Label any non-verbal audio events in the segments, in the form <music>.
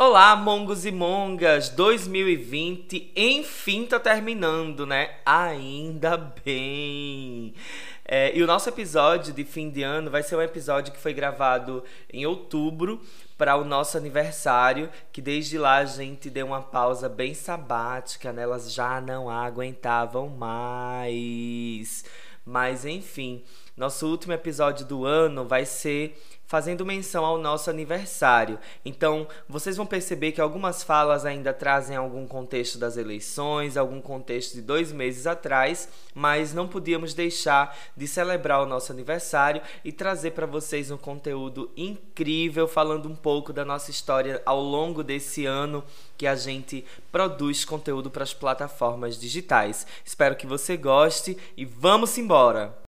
Olá, mongos e mongas! 2020 enfim tá terminando, né? Ainda bem! É, e o nosso episódio de fim de ano vai ser um episódio que foi gravado em outubro para o nosso aniversário, que desde lá a gente deu uma pausa bem sabática, né? Elas já não aguentavam mais. Mas enfim, nosso último episódio do ano vai ser fazendo menção ao nosso aniversário. Então, vocês vão perceber que algumas falas ainda trazem algum contexto das eleições, algum contexto de dois meses atrás, mas não podíamos deixar de celebrar o nosso aniversário e trazer para vocês um conteúdo incrível, falando um pouco da nossa história ao longo desse ano que a gente produz conteúdo para as plataformas digitais. Espero que você goste e vamos embora!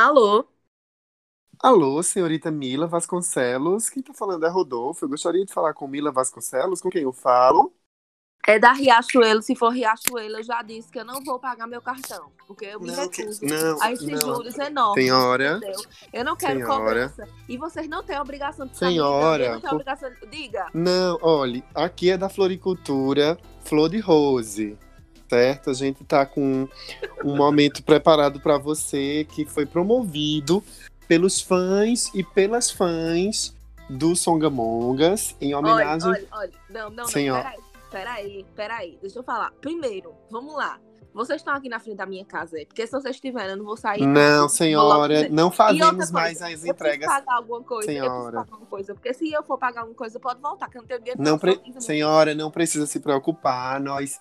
Alô? Alô, senhorita Mila Vasconcelos. Quem tá falando é Rodolfo. Eu gostaria de falar com Mila Vasconcelos. Com quem eu falo? É da Riachuelo. Se for Riachuelo, eu já disse que eu não vou pagar meu cartão. Porque eu me Não, que- recuso não, a esses juros enormes. Senhora. entendeu? Eu não quero Senhora. cobrança. E vocês não têm obrigação de me Senhora, não tenho por- obrigação. Diga. Não, olhe, aqui é da Floricultura Flor de Rose, certo? A gente tá com um momento preparado para você que foi promovido pelos fãs e pelas fãs do Songamongas em Olha, homenagem. olha, olha. Não, não, não. Senhora. Peraí, peraí, peraí. Deixa eu falar. Primeiro, vamos lá. Vocês estão aqui na frente da minha casa, é? porque se vocês estiverem, eu não vou sair. Não, logo senhora, não fazemos coisa, mais as Eu preciso entregas. pagar alguma coisa. Eu preciso Senhora. pagar alguma coisa. Porque se eu for pagar alguma coisa, pode voltar, que eu não tenho dinheiro. Não pre- Senhora, não precisa se preocupar, nós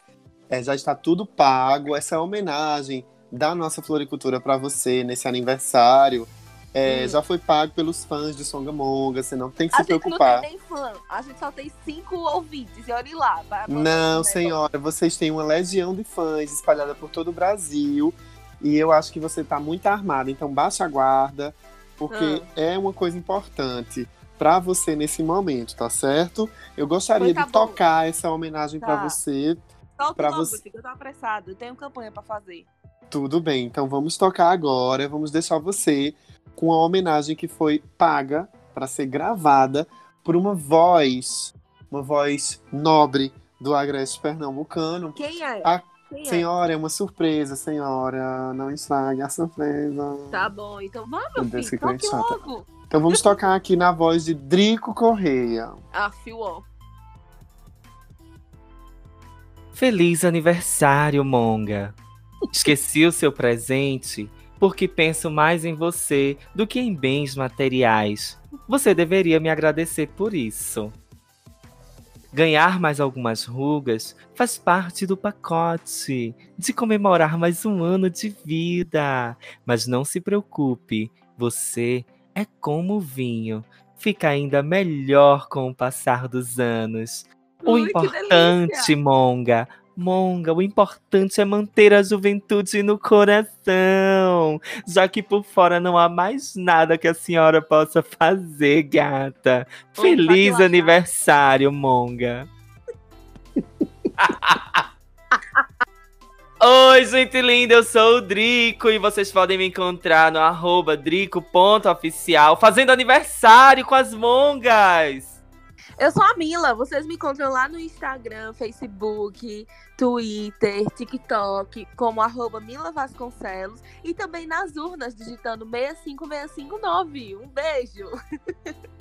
é, já está tudo pago. Essa homenagem da nossa floricultura para você nesse aniversário é, Hum. já foi pago pelos fãs de Songamonga. Você não tem que A se gente preocupar. não tem nem fã, a gente só tem cinco ouvintes, e olhe lá. Não, vai- senhora, vocês têm uma legião de fãs espalhada por todo o Brasil. E eu acho que você está muito armada. Então baixa a guarda, porque Ah. é uma coisa importante para você nesse momento, tá certo? Eu gostaria tá de bom. tocar essa homenagem para Tá. você Solta pra logo, você- eu tô apressado, eu tenho campanha pra fazer. Tudo bem, então vamos tocar agora. Vamos deixar você com a homenagem que foi paga para ser gravada por uma voz, uma voz nobre do Agreste Pernambucano. Quem é? Ah, Quem é? Senhora, é uma surpresa, senhora. Não estrague a surpresa. Tá bom, então vamos, Meu filho, toque logo. Então vamos tocar aqui na voz de Drico Correia. Ah, fio, ó. Feliz aniversário, Monga! Esqueci o seu presente porque penso mais em você do que em bens materiais. Você deveria me agradecer por isso. Ganhar mais algumas rugas faz parte do pacote de comemorar mais um ano de vida. Mas não se preocupe, você é como o vinho, fica ainda melhor com o passar dos anos. O importante. Monga, Monga, o importante é manter a juventude no coração, já que por fora não há mais nada que a senhora possa fazer, gata. Feliz aniversário, Monga. <laughs> Oi, gente linda, eu sou o Drico e vocês podem me encontrar no arroba drico.oficial fazendo aniversário com as mongas. Eu sou a Mila, vocês me encontram lá no Instagram, Facebook, Twitter, TikTok, como arroba Mila Vasconcelos e também nas urnas, digitando 65659. Um beijo! <laughs>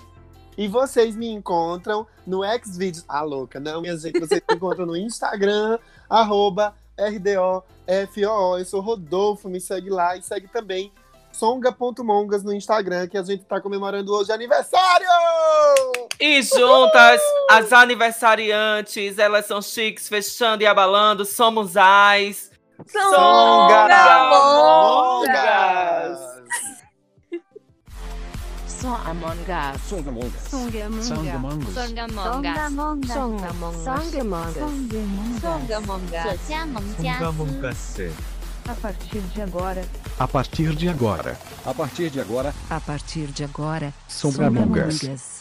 E vocês me encontram no Xvideos. Ah, louca, não, minha gente. Vocês me encontram no Instagram, <laughs> arroba RDOFOO. Eu sou Rodolfo, me segue lá e segue também songa.mongas no Instagram, que a gente tá comemorando hoje aniversário! E juntas, as aniversariantes, elas são chiques, fechando e abalando, somos as Songa Mongas! Songamongas. Songamongas. Songamongas. Songamongas. Songamongas. Songamongas. Songamongas. Songamongas. A partir de agora, A partir de agora. A partir de agora. A partir de agora, Songamongas.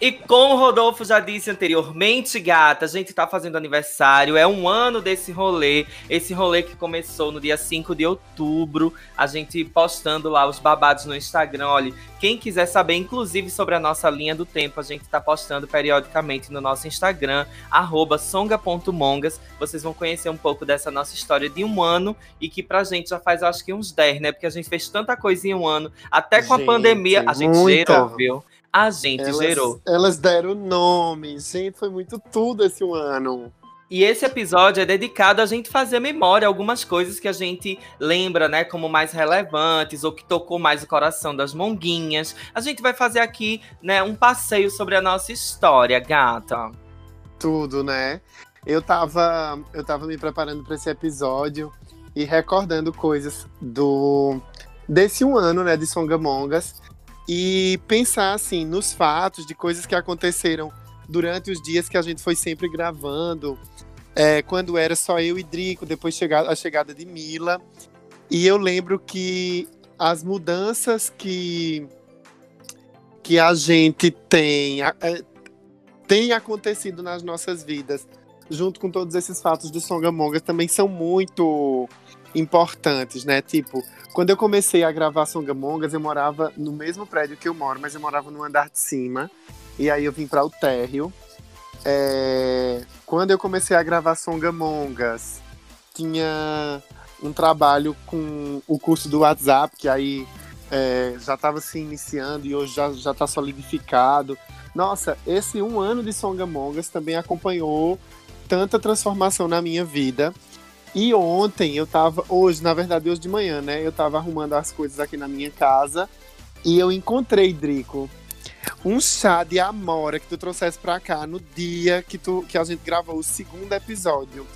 E como o Rodolfo já disse anteriormente, gata, a gente tá fazendo aniversário, é um ano desse rolê. Esse rolê que começou no dia 5 de outubro, a gente postando lá os babados no Instagram. Olha, quem quiser saber, inclusive, sobre a nossa linha do tempo, a gente tá postando periodicamente no nosso Instagram, arroba songa.mongas. Vocês vão conhecer um pouco dessa nossa história de um ano e que pra gente já faz, acho que uns 10, né? Porque a gente fez tanta coisa em um ano. Até com a Gente, pandemia, a gente muita. gerou, viu? A gente Elas, gerou. elas deram nome. Gente, foi muito tudo esse um ano. E esse episódio é dedicado a gente fazer memória, algumas coisas que a gente lembra, né, como mais relevantes ou que tocou mais o coração das monguinhas. A gente vai fazer aqui, né, um passeio sobre a nossa história, gata. Tudo, né? Eu tava, eu tava me preparando para esse episódio e recordando coisas do desse um ano, né, de Songamongas e pensar assim nos fatos de coisas que aconteceram durante os dias que a gente foi sempre gravando, é, quando era só eu e Drico, depois chegar, a chegada de Mila. E eu lembro que as mudanças que que a gente tem é, tem acontecido nas nossas vidas, junto com todos esses fatos de Songamongas, também são muito importantes, né? Tipo, quando eu comecei a gravar Songamongas, eu morava no mesmo prédio que eu moro, mas eu morava no andar de cima. E aí eu vim para o térreo. É, Quando eu comecei a gravar Songamongas, tinha um trabalho com o curso do WhatsApp, que aí é, já estava se iniciando e hoje já, já tá solidificado. Nossa, esse um ano de Songamongas também acompanhou tanta transformação na minha vida. E ontem eu tava, hoje, na verdade, hoje de manhã, né? Eu tava arrumando as coisas aqui na minha casa e eu encontrei, Drico, um chá de amora que tu trouxesse pra cá no dia que, tu, que a gente gravou o segundo episódio.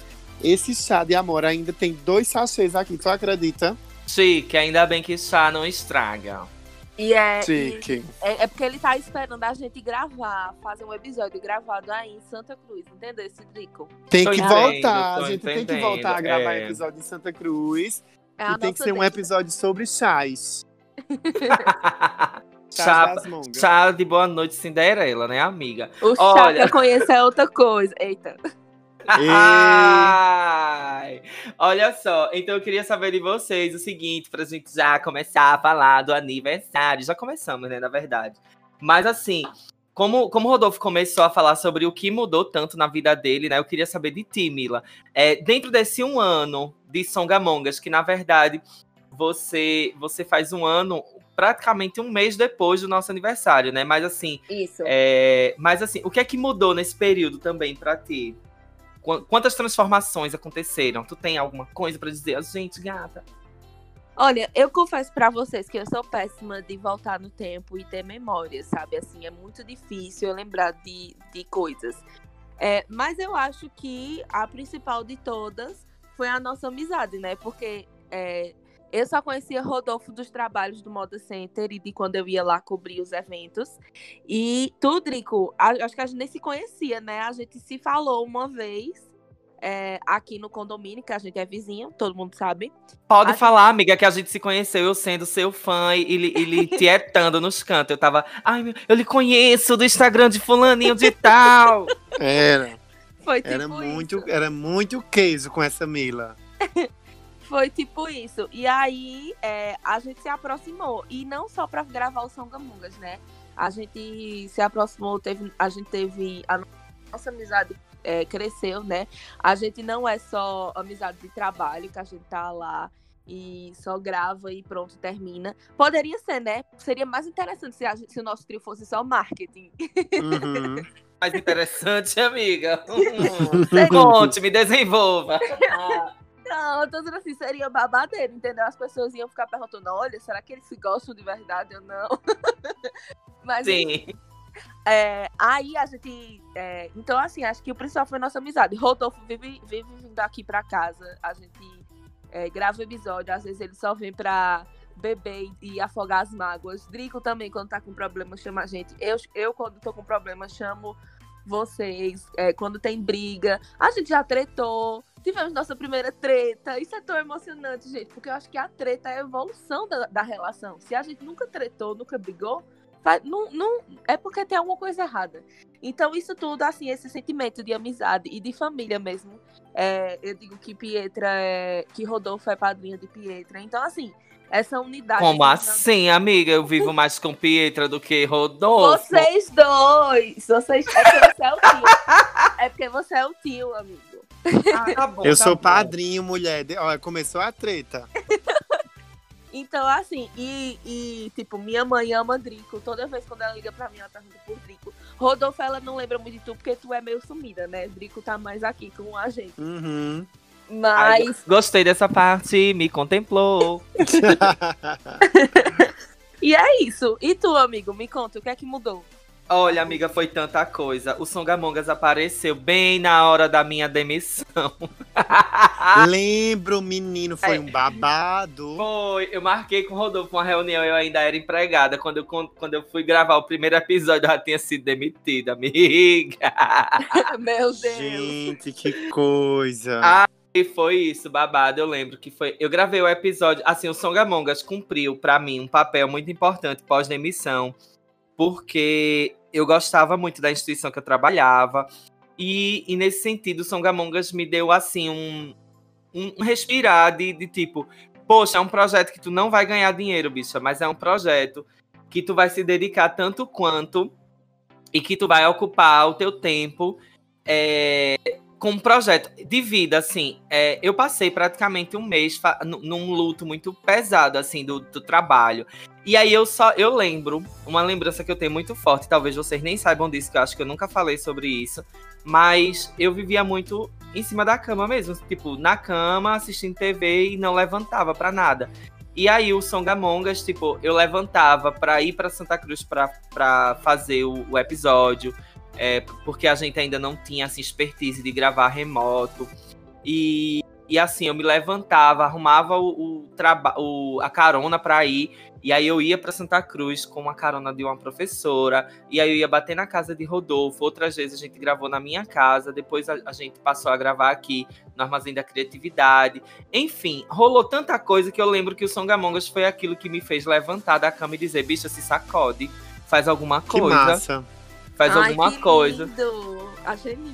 Esse chá de amora ainda tem dois sachês aqui, tu acredita? Chique, ainda bem que chá não estraga. E é, e Chique. é, é porque ele tá esperando a gente gravar, fazer um episódio gravado aí em Santa Cruz, entendeu? Esse Drico. Tem que voltar, a gente tem que voltar a gravar é. episódio em Santa Cruz. É e tem que ser um episódio sobre chás. <laughs> Chás chá, chá de boa noite Cinderela, né, amiga? O chá Olha. que eu conheço é outra coisa. Eita. Ai, olha só, então eu queria saber de vocês o seguinte, pra gente já começar a falar do aniversário. Já começamos, né, na verdade. Mas assim, como, como o Rodolfo começou a falar sobre o que mudou tanto na vida dele, né? Eu queria saber de ti, Mila. É, dentro desse um ano de Songamongas, que na verdade você, você faz um ano praticamente um mês depois do nosso aniversário, né? Mas assim, Isso. é, mas assim, o que é que mudou nesse período também pra ti? Qu- Quantas transformações aconteceram? Tu tem alguma coisa pra dizer? Gente, gata. Olha, eu confesso pra vocês que eu sou péssima de voltar no tempo e ter memória, sabe? Assim, é muito difícil eu lembrar de, de coisas. É, mas eu acho que a principal de todas foi a nossa amizade, né? Porque é, eu só conhecia Rodolfo dos trabalhos do Moda Center e de quando eu ia lá cobrir os eventos. E tu, Drico, a- acho que a gente nem se conhecia, né? A gente se falou uma vez é, aqui no condomínio, que a gente é vizinho, todo mundo sabe. Pode Acho- falar, amiga, que a gente se conheceu eu sendo seu fã e ele, ele <laughs> tietando nos cantos. Eu tava, ai, meu, eu lhe conheço do Instagram de fulaninho de tal. Era. Foi tipo Era muito, isso. era muito queijo com essa Mila. <laughs> Foi tipo isso. E aí é, a gente se aproximou. E não só pra gravar o Songamungas, né? A gente se aproximou, teve, a gente teve. A nossa amizade é, cresceu, né? A gente não é só amizade de trabalho, que a gente tá lá e só grava e pronto, termina. Poderia ser, né? Seria mais interessante se, a gente- se o nosso trio fosse só marketing. Uhum. <laughs> Mais interessante, amiga. Hum. <laughs> Conte, me desenvolva. <laughs> Não, eu tô dizendo assim, seria babadeiro, entendeu? As pessoas iam ficar perguntando, olha, será que eles se gostam de verdade ou não? <laughs> Mas Sim. é, aí a gente. é, então, assim, acho que o principal foi nossa amizade. Rodolfo vive, vive vindo aqui pra casa. A gente é, grava episódio, às vezes ele só vem pra, beber e afogar as mágoas. Drico também, quando tá com problema, chama a gente. Eu, eu quando tô com problema, chamo vocês. É, quando tem briga. A gente já tretou. Tivemos nossa primeira treta. Isso é tão emocionante, gente. Porque eu acho que a treta é a evolução da, da relação. Se a gente nunca tretou, nunca brigou, não, não, é porque tem alguma coisa errada. Então, isso tudo, assim, esse sentimento de amizade e de família mesmo. É, eu digo que Pietra é. Que Rodolfo é padrinho de Pietra. Então, assim, essa unidade. Como assim, assim, amiga? Eu vivo mais com Pietra do que Rodolfo. Vocês dois! Vocês... É porque você é o tio. É porque você é o tio, amigo. Ah, tá bom, Eu tá sou bom. padrinho, mulher. Olha, começou a treta. <laughs> Então, assim, e, e, tipo, minha mãe ama Drico. Toda vez quando ela liga pra mim, ela pergunta por Drico. Rodolfo, ela não lembra muito de tu, porque tu é meio sumida, né? Drico tá mais aqui com a gente. Uhum. Ai, Mas. Gostei dessa parte, me contemplou. <laughs> <laughs> E é isso. E tu, amigo, me conta, o que é que mudou? Olha, amiga, foi tanta coisa. O Songamongas apareceu bem na hora da minha demissão. <laughs> Lembro, menino, foi É. um babado. Foi, eu marquei com o Rodolfo uma reunião, eu ainda era empregada. Quando eu, quando eu fui gravar o primeiro episódio, eu já tinha sido demitida, amiga. <laughs> Meu Deus. Gente, que coisa. Ah, E foi isso, babado. Eu lembro que foi. Eu gravei o episódio. Assim, o Songamongas cumpriu, pra mim, um papel muito importante pós-demissão, porque eu gostava muito da instituição que eu trabalhava. E, e nesse sentido, Songamongas me deu, assim, um, um, respirar de, de tipo: poxa, é um projeto que tu não vai ganhar dinheiro, bicha, mas é um projeto que tu vai se dedicar tanto quanto e que tu vai ocupar o teu tempo. é, com um projeto de vida, assim, é, eu passei praticamente um mês num luto muito pesado, assim, do, do trabalho. E aí eu só, eu lembro, uma lembrança que eu tenho muito forte, talvez vocês nem saibam disso, que eu acho que eu nunca falei sobre isso, mas eu vivia muito em cima da cama mesmo, tipo, na cama, assistindo TV e não levantava pra nada. E aí o Songamongas, tipo, eu levantava pra ir pra Santa Cruz pra fazer o, o episódio, é, porque a gente ainda não tinha assim, expertise de gravar remoto. E, e assim, eu me levantava, arrumava o, o, traba- o- a carona para ir, e aí eu ia para Santa Cruz com uma carona de uma professora, e aí eu ia bater na casa de Rodolfo. Outras vezes a gente gravou na minha casa, depois a, a gente passou a gravar aqui no Armazém da Criatividade. Enfim, rolou tanta coisa que eu lembro que o Songamongas foi aquilo que me fez levantar da cama e dizer: bicha, se sacode, faz alguma que coisa massa. faz Ai, alguma que coisa. Lindo.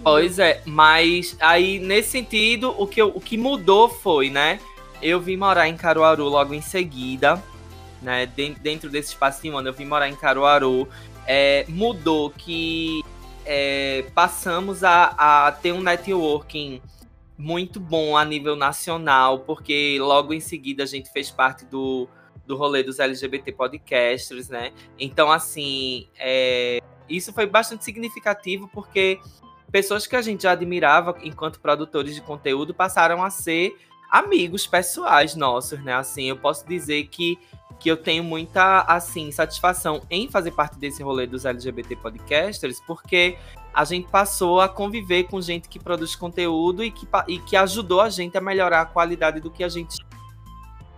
Pois é, mas aí nesse sentido, o que, eu- o que mudou foi, né? Eu vim morar em Caruaru logo em seguida, né? Den- Dentro desse espaço de um ano, eu vim morar em Caruaru. É, mudou que é, passamos a, a ter um networking muito bom a nível nacional, porque logo em seguida a gente fez parte do, do rolê dos LGBT podcasters, né? Então, assim, é, isso foi bastante significativo porque pessoas que a gente já admirava enquanto produtores de conteúdo passaram a ser amigos pessoais nossos, né? Assim, eu posso dizer que, que eu tenho muita, assim, satisfação em fazer parte desse rolê dos LGBT podcasters, porque a gente passou a conviver com gente que produz conteúdo e que, e que ajudou a gente a melhorar a qualidade do que a gente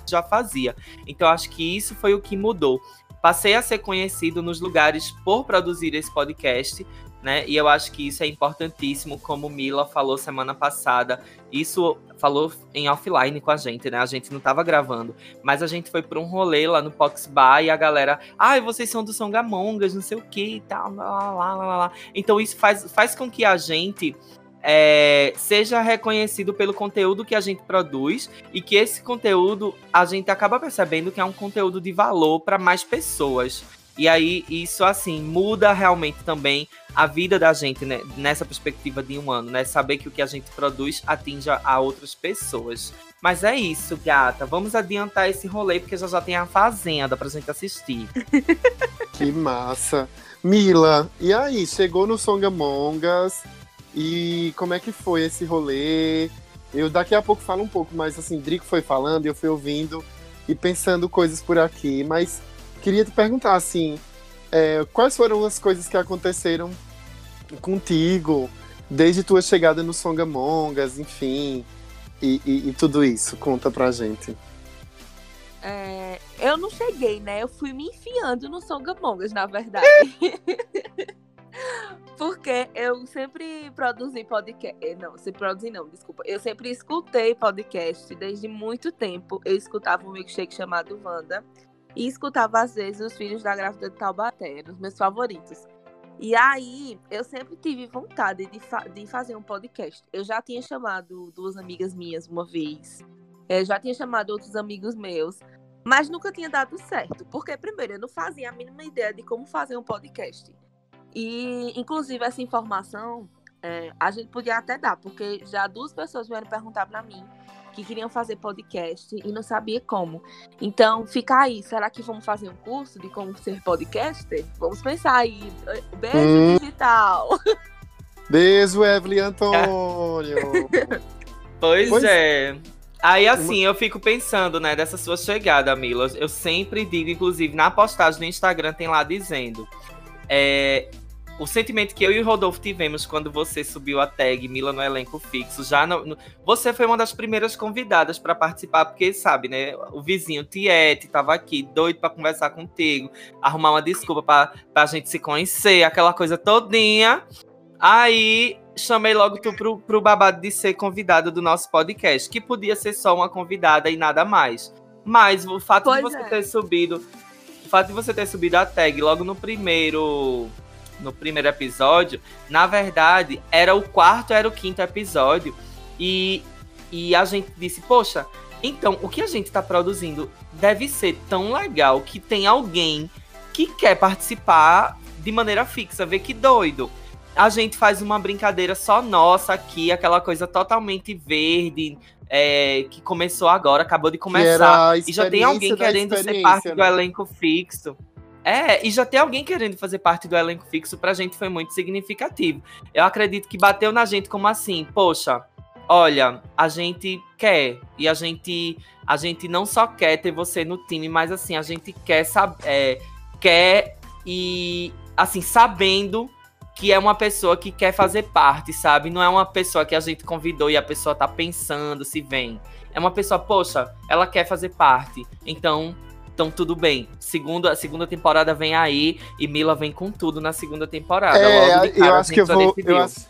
já fazia. Então, acho que isso foi o que mudou. Passei a ser conhecido nos lugares por produzir esse podcast, né? E eu acho que isso é importantíssimo, como Mila falou semana passada. Isso falou em offline com a gente, né? A gente não tava gravando, mas a gente foi para um rolê lá no Pox Bar e a galera, ai, vocês são do Songamongas, não sei o que e tal, lá, lá, lá, lá. Então isso faz, faz com que a gente é, seja reconhecido pelo conteúdo que a gente produz e que esse conteúdo a gente acaba percebendo que é um conteúdo de valor para mais pessoas. E aí, isso, assim, muda realmente também a vida da gente, né? Nessa perspectiva de um ano, né? Saber que o que a gente produz atinja a outras pessoas. Mas é isso, gata. Vamos adiantar esse rolê, porque já já tem a Fazenda pra gente assistir. <laughs> Que massa. Mila, e aí? Chegou no Songamongas e como é que foi esse rolê? Eu daqui a pouco falo um pouco, mas assim, Drico foi falando, eu fui ouvindo e pensando coisas por aqui, mas queria te perguntar assim, é, quais foram as coisas que aconteceram contigo desde tua chegada no Songamongas, enfim, e, e, e tudo isso? Conta pra gente. é, eu não cheguei, né? Eu fui me enfiando no Songamongas, na verdade. <laughs> <laughs> Porque eu sempre produzi podcast. eh, Não, sempre produzi não, desculpa. Eu sempre escutei podcast desde muito tempo. Eu escutava um milkshake chamado Wanda. E escutava, às vezes, os filhos da grávida de Taubaté, os meus favoritos. E aí, eu sempre tive vontade de, fa- de fazer um podcast. Eu já tinha chamado duas amigas minhas uma vez. Eu já tinha chamado outros amigos meus. Mas nunca tinha dado certo. Porque, primeiro, eu não fazia a mínima ideia de como fazer um podcast. E, inclusive, essa informação é, a gente podia até dar, porque já duas pessoas vieram perguntar pra mim que queriam fazer podcast e não sabia como. Então, fica aí. Será que vamos fazer um curso de como ser podcaster? Vamos pensar aí. Beijo Hum. digital. Beijo, Evelyn Antônio. <laughs> Pois, Pois- é. Aí assim, eu fico pensando, né, dessa sua chegada, Mila. Eu sempre digo, inclusive, na postagem no Instagram tem lá dizendo. é, o sentimento que eu e o Rodolfo tivemos quando você subiu a tag Mila no elenco fixo, já no, no- você foi uma das primeiras convidadas para participar, porque sabe, né? O vizinho Tiete tava aqui, doido para conversar contigo, arrumar uma desculpa pra, pra gente se conhecer, aquela coisa todinha. Aí chamei logo tu pro, pro babado de ser convidada do nosso podcast, que podia ser só uma convidada e nada mais. Mas o fato de Pois você é. ter subido, o fato de você ter subido a tag logo no primeiro no primeiro episódio, na verdade, era o quarto, era o quinto episódio e e a gente disse, poxa, então o que a gente tá produzindo deve ser tão legal que tem alguém que quer participar de maneira fixa, vê que doido a gente faz uma brincadeira só nossa aqui, aquela coisa totalmente verde, é, que começou agora, acabou de começar. E já tem alguém querendo ser parte do né? elenco fixo. É, e já tem alguém querendo fazer parte do elenco fixo, pra gente foi muito significativo. Eu acredito que bateu na gente como assim, poxa, olha, a gente quer, e a gente, a gente não só quer ter você no time, mas assim, a gente quer saber, quer e assim, sabendo que é uma pessoa que quer fazer parte, sabe? Não é uma pessoa que a gente convidou e a pessoa tá pensando se vem. É uma pessoa, poxa, ela quer fazer parte. Então, então tudo bem. Segunda, a segunda temporada vem aí e Mila vem com tudo na segunda temporada. É, eu acho que eu vou. Eu acho,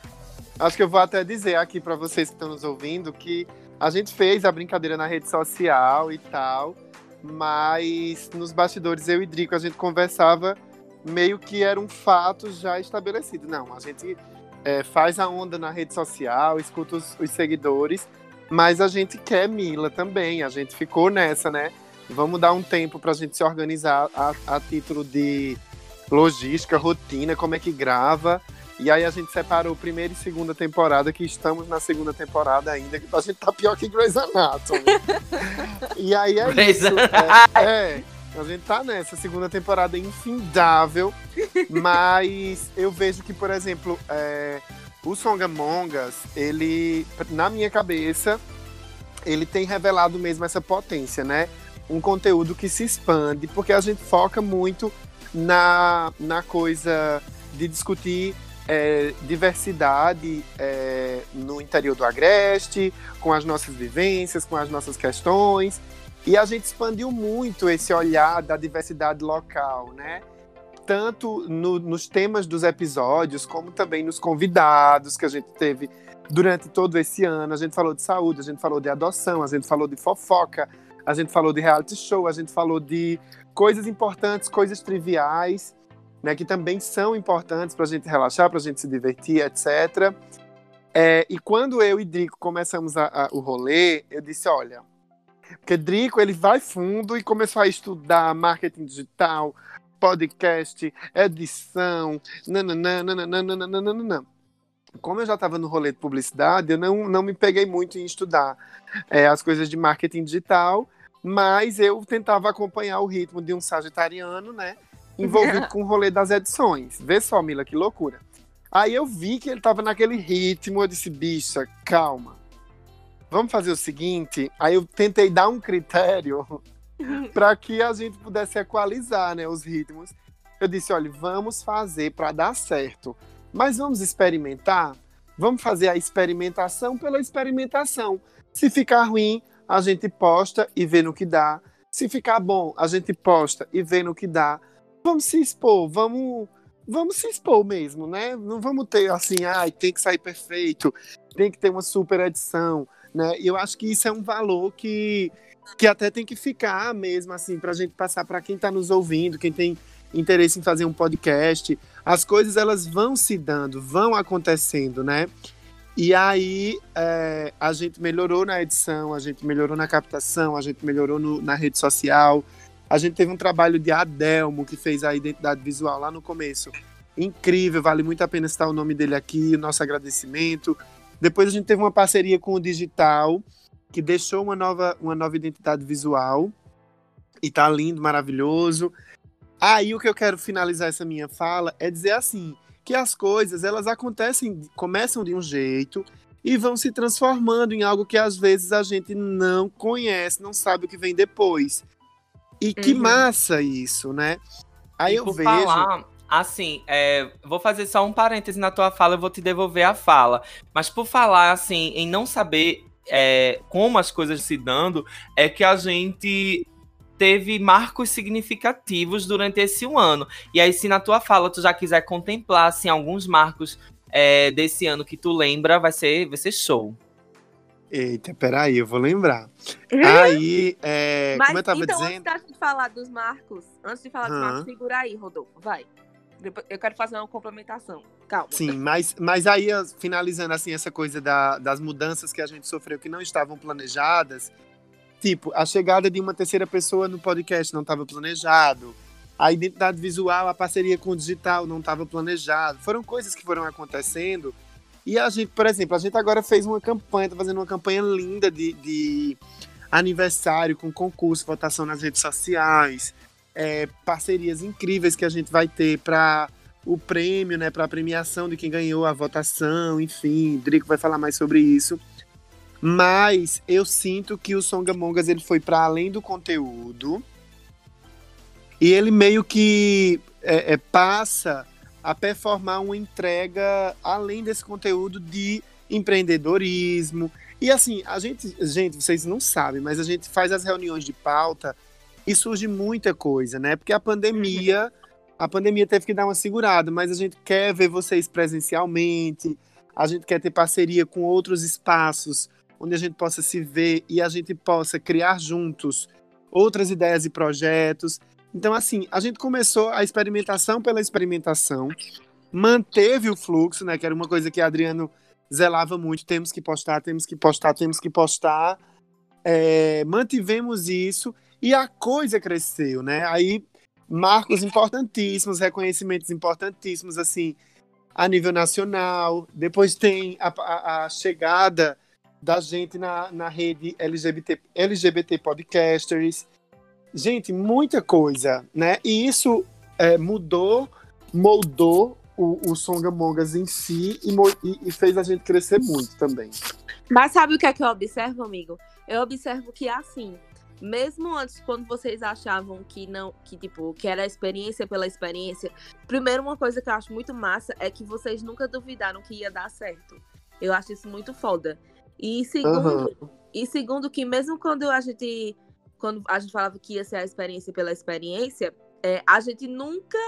acho que eu vou até dizer aqui pra vocês que estão nos ouvindo que a gente fez a brincadeira na rede social e tal, mas nos bastidores eu e Drico a gente conversava meio que era um fato já estabelecido. Não, a gente é, faz a onda na rede social, escuta os, os seguidores, mas a gente quer Mila também. A gente ficou nessa, né? Vamos dar um tempo pra gente se organizar a, a título de logística, rotina, como é que grava. E aí a gente separou primeira e segunda temporada, que estamos na segunda temporada ainda, que a gente tá pior que Grey's Anatomy. <laughs> e aí é Grey's isso. É, é, a gente tá nessa segunda temporada infindável, mas eu vejo que, por exemplo, é, o Song Among Us, ele, na minha cabeça, ele tem revelado mesmo essa potência, né? Um conteúdo que se expande, porque a gente foca muito na, na coisa de discutir é, diversidade é, no interior do Agreste, com as nossas vivências, com as nossas questões. E a gente expandiu muito esse olhar da diversidade local, né? Tanto no- nos temas dos episódios, como também nos convidados que a gente teve durante todo esse ano. A gente falou de saúde, a gente falou de adoção, a gente falou de fofoca, a gente falou de reality show, a gente falou de coisas importantes, coisas triviais, né, que também são importantes para a gente relaxar, para a gente se divertir, etc. É, e quando eu e Drico começamos a- a- o rolê, eu disse, olha, porque Drico ele vai fundo e começou a estudar marketing digital, podcast, edição, nananã, nananã, nananã, nananã. Como eu já estava no rolê de publicidade, eu não, não me peguei muito em estudar é, as coisas de marketing digital, mas eu tentava acompanhar o ritmo de um sagitariano, né? Envolvido <laughs> com o rolê das edições. Vê só, Mila, que loucura. Aí eu vi que ele tava naquele ritmo, eu disse, bicha, calma. Vamos fazer o seguinte. Aí eu tentei dar um critério <laughs> para que a gente pudesse equalizar né, os ritmos. Eu disse, olha, vamos fazer para dar certo. Mas vamos experimentar? Vamos fazer a experimentação pela experimentação. Se ficar ruim, a gente posta e vê no que dá. Se ficar bom, a gente posta e vê no que dá. Vamos se expor, vamos, vamos se expor mesmo, né? Não vamos ter assim, ai, tem que sair perfeito, tem que ter uma super edição, né? E eu acho que isso é um valor que, que até tem que ficar mesmo, assim, pra gente passar para quem tá nos ouvindo, quem tem interesse em fazer um podcast. As coisas, elas vão se dando, vão acontecendo, né? E aí é, a gente melhorou na edição, a gente melhorou na captação, a gente melhorou no, na rede social. A gente teve um trabalho de Adelmo, que fez a identidade visual lá no começo. Incrível, vale muito a pena citar o nome dele aqui, nosso agradecimento. Depois a gente teve uma parceria com o Digital, que deixou uma nova, uma nova identidade visual. E tá lindo, maravilhoso. Aí o que eu quero finalizar essa minha fala é dizer assim, que as coisas elas acontecem, começam de um jeito e vão se transformando em algo que às vezes a gente não conhece, não sabe o que vem depois. E que Uhum. massa isso, né? Aí E eu por vejo. falar, assim, é, vou fazer só um parêntese na tua fala, eu vou te devolver a fala. Mas por falar, assim, em não saber é, como as coisas se dando, é que a gente teve marcos significativos durante esse um ano. E aí, se na tua fala tu já quiser contemplar, assim, alguns marcos é, desse ano que tu lembra, vai ser, vai ser show. Eita, peraí, eu vou lembrar. Aí, é, Mas como eu tava então, dizendo. antes da gente falar dos marcos, antes de falar dos Aham. marcos, segura aí, Rodolfo, vai. Eu quero fazer uma complementação. Calma. Sim, mas, mas aí, finalizando assim, essa coisa da- das mudanças que a gente sofreu que não estavam planejadas, tipo, a chegada de uma terceira pessoa no podcast não estava planejado, a identidade visual, a parceria com o digital não estava planejado. Foram coisas que foram acontecendo. E a gente, por exemplo, a gente agora fez uma campanha, tá fazendo uma campanha linda de, de aniversário com concurso, votação nas redes sociais, é, parcerias incríveis que a gente vai ter para o prêmio, né, para a premiação de quem ganhou a votação, enfim, Drico vai falar mais sobre isso. Mas eu sinto que o Songamongas ele foi para além do conteúdo e ele meio que é, é, passa a performar uma entrega além desse conteúdo de empreendedorismo. E assim, a gente, gente, vocês não sabem, mas a gente faz as reuniões de pauta e surge muita coisa, né? Porque a pandemia, a pandemia teve que dar uma segurada, mas a gente quer ver vocês presencialmente, a gente quer ter parceria com outros espaços onde a gente possa se ver e a gente possa criar juntos outras ideias e projetos. Então, assim, a gente começou a experimentação pela experimentação, manteve o fluxo, né? Que era uma coisa que Adriano zelava muito. Temos que postar, temos que postar, temos que postar. É, mantivemos isso e a coisa cresceu, né? Aí marcos importantíssimos, reconhecimentos importantíssimos, assim, a nível nacional. Depois tem a, a- a chegada da gente na, na rede LGBT, LGBT Podcasters. Gente, muita coisa, né? E isso é, mudou, moldou o, o Songamongas em si e, e fez a gente crescer muito também. Mas sabe o que é que eu observo, amigo? Eu observo que assim, mesmo antes, quando vocês achavam que não, que tipo, que era experiência pela experiência, primeiro uma coisa que eu acho muito massa é que vocês nunca duvidaram que ia dar certo. Eu acho isso muito foda. E segundo, Aham. e segundo que mesmo quando a gente quando a gente falava que ia ser a experiência pela experiência, é, a gente nunca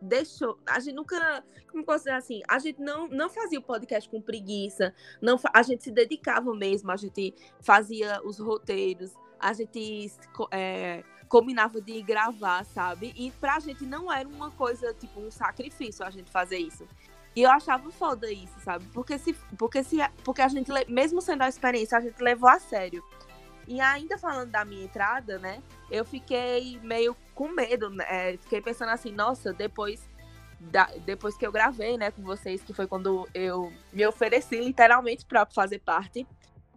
deixou, a gente nunca, como posso dizer assim, a gente não, não fazia o podcast com preguiça, não, a gente se dedicava mesmo, a gente fazia os roteiros, a gente é, combinava de gravar, sabe? E pra gente não era uma coisa, tipo, um sacrifício a gente fazer isso. E eu achava foda isso, sabe? Porque se, porque se, porque a gente, mesmo sendo a experiência, a gente levou a sério. E ainda falando da minha entrada, né? Eu fiquei meio com medo, né? é, fiquei pensando assim, nossa, depois da- depois que eu gravei, né, com vocês, que foi quando eu me ofereci literalmente para fazer parte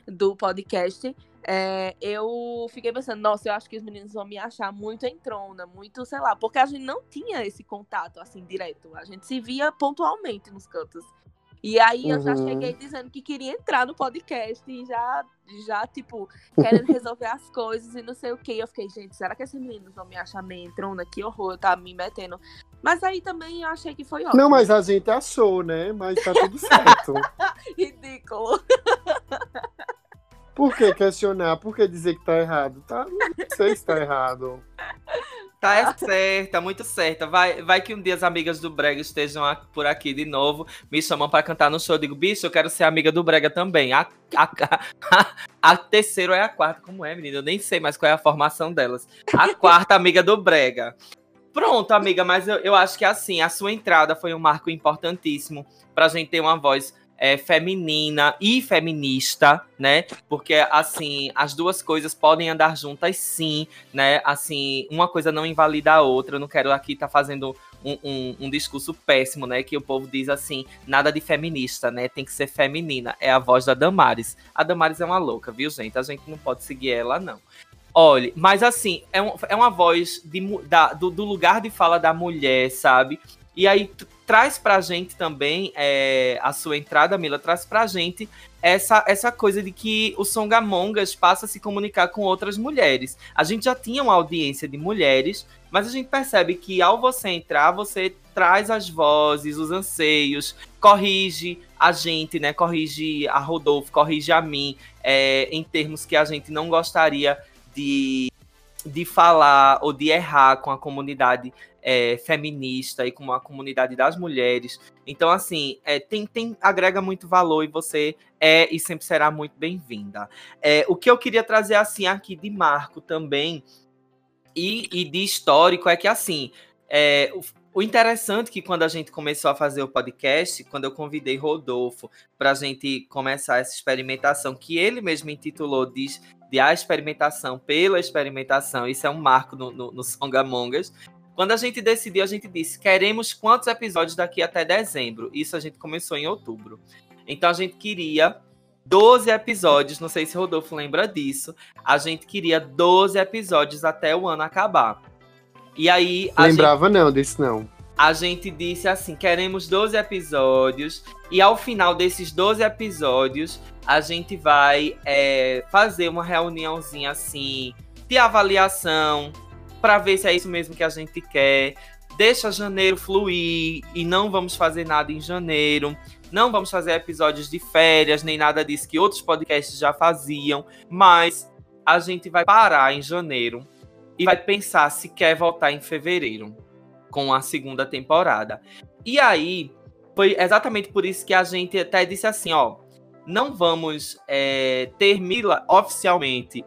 do podcast, é, eu fiquei pensando, nossa, eu acho que os meninos vão me achar muito entrona, muito, sei lá, porque a gente não tinha esse contato assim direto, a gente se via pontualmente nos cantos. E aí eu já Uhum. cheguei dizendo que queria entrar no podcast e já, já tipo, <laughs> querendo resolver as coisas e não sei o que. Eu fiquei, gente, será que esses meninos vão me achar meio entrona? Que horror, eu tava me metendo. Mas aí também eu achei que foi ótimo. Não, mas a gente achou, né? Mas tá tudo certo. <laughs> Ridículo. Por que questionar? Por que dizer que tá errado? Tá, não sei se tá errado. Tá é certa, muito certa. Vai, vai que um dia as amigas do Brega estejam por aqui de novo, me chamam pra cantar no show. Eu digo, bicho, eu quero ser amiga do Brega também. A, a, a, a terceira é a quarta? Como é, menina? Eu nem sei mais qual é a formação delas. A quarta amiga do Brega. Pronto, amiga, mas eu, eu acho que assim, a sua entrada foi um marco importantíssimo pra gente ter uma voz é, feminina e feminista, né? Porque, assim, as duas coisas podem andar juntas, sim, né? Assim, uma coisa não invalida a outra. Eu não quero aqui estar fazendo um, um- um discurso péssimo, né? Que o povo diz assim, nada de feminista, né? Tem que ser feminina. É a voz da Damares. A Damares é uma louca, viu, gente? A gente não pode seguir ela, não. Olha, mas assim, é, um- é uma voz de da- do, do lugar de fala da mulher, sabe? E aí traz pra gente também é, a sua entrada, Mila, traz pra gente essa, essa coisa de que o Songamongas passa a se comunicar com outras mulheres. A gente já tinha uma audiência de mulheres, mas a gente percebe que ao você entrar, você traz as vozes, os anseios, corrige a gente, né? Corrige a Rodolfo, corrige a mim, é, em termos que a gente não gostaria de, de falar ou de errar com a comunidade é, feminista e com a comunidade das mulheres. Então, assim, é, tem, tem, agrega muito valor e você é e sempre será muito bem-vinda. É, o que eu queria trazer, assim, aqui de marco também e, e de histórico é que, assim, é, o, o interessante é que quando a gente começou a fazer o podcast, quando eu convidei Rodolfo para a gente começar essa experimentação, que ele mesmo intitulou de, de A Experimentação pela Experimentação, isso é um marco no, no, no Songamongas, quando a gente decidiu, a gente disse: queremos quantos episódios daqui até dezembro? Isso a gente começou em outubro. Então a gente queria 12 episódios, não sei se Rodolfo lembra disso. A gente queria 12 episódios até o ano acabar. E aí a gente, Lembrava não desse não. a gente disse assim: queremos 12 episódios. E ao final desses 12 episódios, a gente vai é, fazer uma reuniãozinha assim de avaliação para ver se é isso mesmo que a gente quer. Deixa janeiro fluir e não vamos fazer nada em janeiro. Não vamos fazer episódios de férias, nem nada disso que outros podcasts já faziam. Mas a gente vai parar em janeiro e vai pensar se quer voltar em fevereiro com a segunda temporada. E aí, foi exatamente por isso que a gente até disse assim, ó, não vamos é, ter Mila oficialmente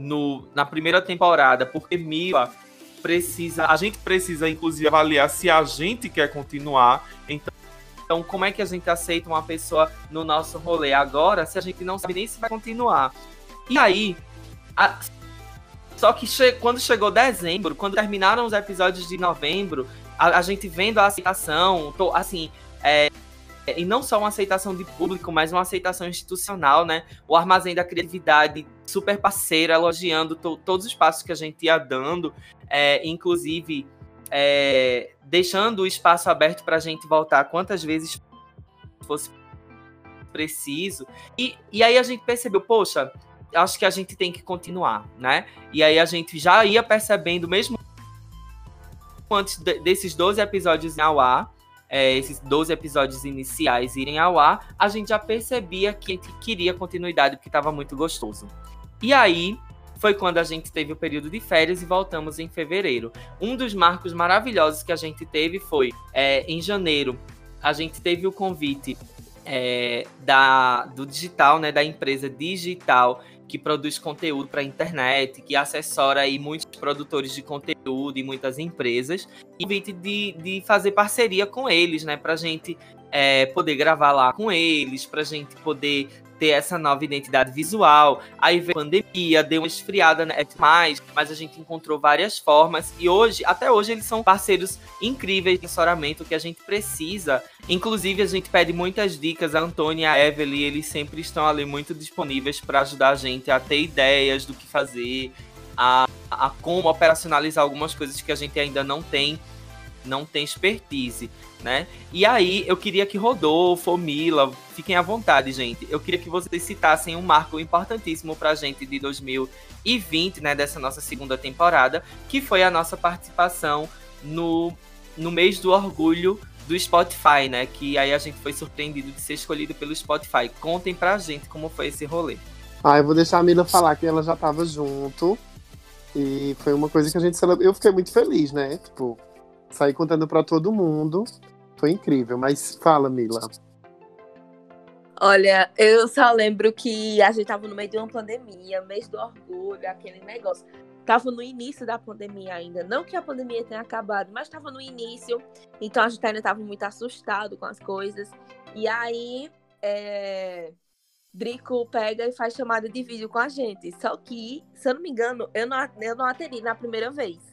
no, na primeira temporada, porque Mila precisa, a gente precisa inclusive avaliar se a gente quer continuar. Então, então como é que a gente aceita uma pessoa no nosso rolê agora se a gente não sabe nem se vai continuar? E aí, a- só que che- quando chegou dezembro, quando terminaram os episódios de novembro, a, a gente vendo a aceitação, to- assim, é, e não só uma aceitação de público, mas uma aceitação institucional, né? O Armazém da Criatividade, super parceiro, elogiando to- todos os passos que a gente ia dando, é, inclusive é, deixando o espaço aberto para a gente voltar quantas vezes fosse preciso. E, e aí a gente percebeu, poxa, acho que a gente tem que continuar, né? E aí a gente já ia percebendo, mesmo antes de- desses 12 episódios ao ar, é, esses 12 episódios iniciais irem ao ar, a gente já percebia que a gente queria continuidade porque estava muito gostoso. E aí foi quando a gente teve o período de férias e voltamos em fevereiro. Um dos marcos maravilhosos que a gente teve foi é, em janeiro. A gente teve o convite é, da, do digital, né, da empresa digital que produz conteúdo para a internet, que assessora aí muitos produtores de conteúdo e muitas empresas, e convite de, de fazer parceria com eles, né, para a gente é, poder gravar lá com eles, para a gente poder ter essa nova identidade visual. Aí veio a pandemia, deu uma esfriada né, mais, mas a gente encontrou várias formas e hoje, até hoje, eles são parceiros incríveis de assessoramento que a gente precisa. Inclusive, a gente pede muitas dicas. A Antônia e a Evelyn, eles sempre estão ali muito disponíveis para ajudar a gente a ter ideias do que fazer, a, a como operacionalizar algumas coisas que a gente ainda não tem não tem expertise, né? E aí eu queria que Rodolfo, Mila, fiquem à vontade, gente. Eu queria que vocês citassem um marco importantíssimo pra gente de 2020, né, dessa nossa segunda temporada, que foi a nossa participação no, no mês do orgulho do Spotify, né? Que aí a gente foi surpreendido de ser escolhido pelo Spotify. Contem pra gente como foi esse rolê. Ah, eu vou deixar a Mila falar que ela já tava junto. E foi uma coisa que a gente celebrou. Eu fiquei muito feliz, né? Tipo, saí contando pra todo mundo. Foi incrível. Mas fala, Mila. Olha, eu só lembro que a gente tava no meio de uma pandemia, mês do orgulho, aquele negócio. Tava no início da pandemia ainda. Não que a pandemia tenha acabado, mas tava no início. Então a gente ainda tava muito assustado com as coisas. E aí, é... Drico pega e faz chamada de vídeo com a gente. Só que, se eu não me engano, eu não, eu não atendi na primeira vez.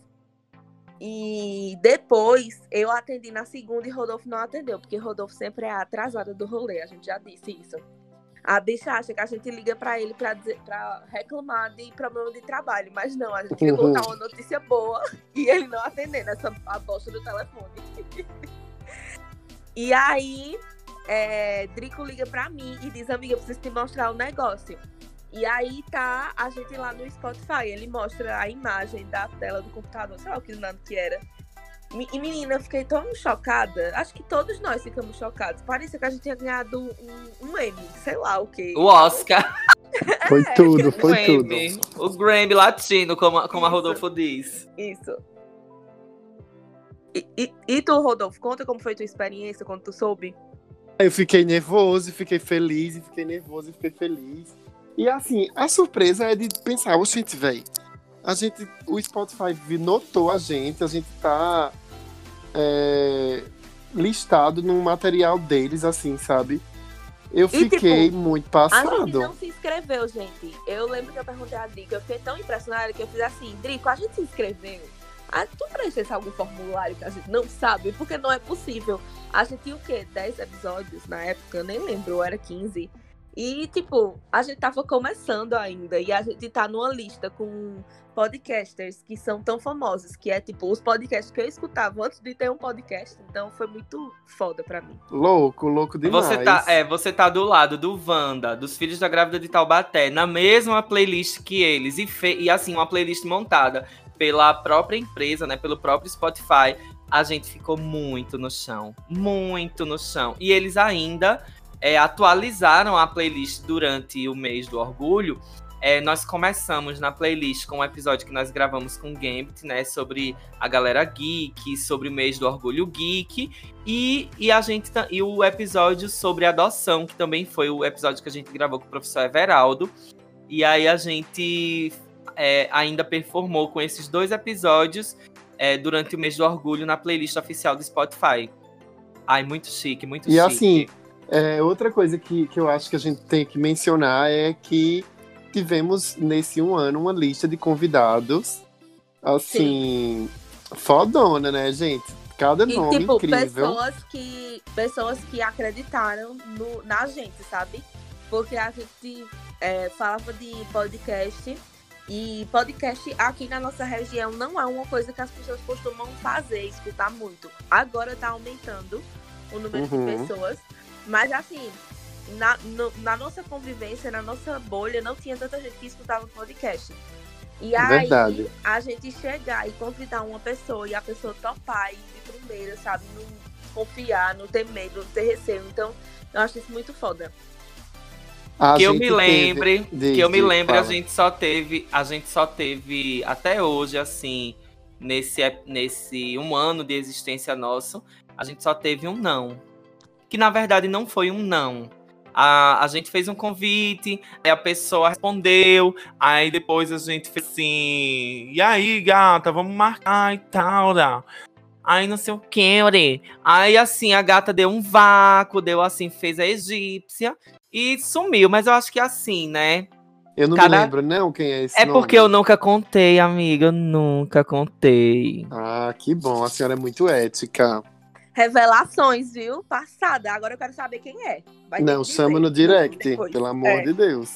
E depois eu atendi na segunda e Rodolfo não atendeu, porque Rodolfo sempre é a atrasada do rolê, a gente já disse isso. A bicha acha que a gente liga pra ele pra reclamar de problema de trabalho, mas não, a gente quer Uhum. contar uma notícia boa <laughs> e ele não atender nessa a bosta do telefone. <laughs> e aí, é, Drico liga pra mim e diz, amiga, eu preciso te mostrar um negócio. E aí tá a gente lá no Spotify. Ele mostra a imagem da tela do computador, sei lá o que nada que era. E menina, eu fiquei tão chocada. Acho que todos nós ficamos chocados. Parecia que a gente tinha ganhado um, um M, sei lá o quê. O Oscar. <laughs> Foi tudo, o foi tudo. Grammy. O Grammy latino, como, como a. Rodolfo diz. Isso. E, e, e tu, Rodolfo, conta como foi tua experiência quando tu soube? Eu fiquei nervoso, fiquei feliz, e fiquei nervoso e fiquei feliz. E assim, a surpresa é de pensar, ô gente, velho, a gente, o Spotify notou a gente, a gente tá é, listado no material deles, assim, sabe? Eu tipo, fiquei muito A gente passado. não se inscreveu, gente. Eu lembro que eu perguntei a Drico, eu fiquei tão impressionada que eu fiz assim, Drico, a gente se inscreveu. Ah, tu preenchesse algum formulário que a gente não sabe, porque não é possível. A gente tinha o quê? 10 episódios na época, eu nem lembro, era 15. E, tipo, a gente tava começando ainda. E a gente tá numa lista com podcasters que são tão famosos, que é tipo os podcasts que eu escutava antes de ter um podcast. Então foi muito foda pra mim. Louco, louco demais. Você tá, é, você tá do lado do Wanda, dos Filhos da Grávida de Taubaté, na mesma playlist que eles. E, fe- e assim, uma playlist montada pela própria empresa, né? Pelo próprio Spotify. A gente ficou muito no chão. Muito no chão. E eles ainda é, atualizaram a playlist durante o mês do orgulho. É, nós começamos na playlist com um episódio que nós gravamos com o Gambit, né? Sobre a galera geek, sobre o mês do orgulho geek. E, e a gente e o episódio sobre adoção, que também foi o episódio que a gente gravou com o professor Everaldo. E aí a gente é, ainda performou com esses dois episódios é, durante o mês do orgulho na playlist oficial do Spotify. Ai, muito chique, muito E chique. assim, é, outra coisa que, que eu acho que a gente tem que mencionar é que tivemos nesse um ano uma lista de convidados, assim, fodona, né, gente? Cada E, nome tipo, incrível. pessoas que, pessoas que acreditaram no, na gente, sabe? Porque a gente é, falava de podcast e podcast aqui na nossa região não é uma coisa que as pessoas costumam fazer, escutar muito. Agora tá aumentando o número Uhum. de pessoas, mas assim, na, no- na nossa convivência, na nossa bolha, não tinha tanta gente que escutava podcast. E aí, Verdade. a gente chegar e convidar uma pessoa e a pessoa topar e ir de primeira, sabe? Não confiar, não ter medo, não ter receio. Então, eu acho isso muito foda. A que eu me teve- lembre, Diz, que eu me diz, lembre, a fala. gente só teve, a gente só teve até hoje assim, nesse nesse um ano de existência nosso, a gente só teve um não. Que na verdade não foi um não. A, a gente fez um convite, aí a pessoa respondeu, aí depois a gente fez assim, e aí, gata, vamos marcar e tal? Aí não sei o que, ore. Aí assim, a gata deu um vácuo, deu assim, fez a egípcia e sumiu. Mas eu acho que assim, né? Eu não Cada- me lembro, não, quem é esse É nome. porque eu nunca contei, amiga. Eu nunca contei. Ah, que bom, a senhora é muito ética. Revelações, viu? Passada. Agora eu quero saber quem é. Vai Não, chama no direct, depois. pelo amor É. de Deus.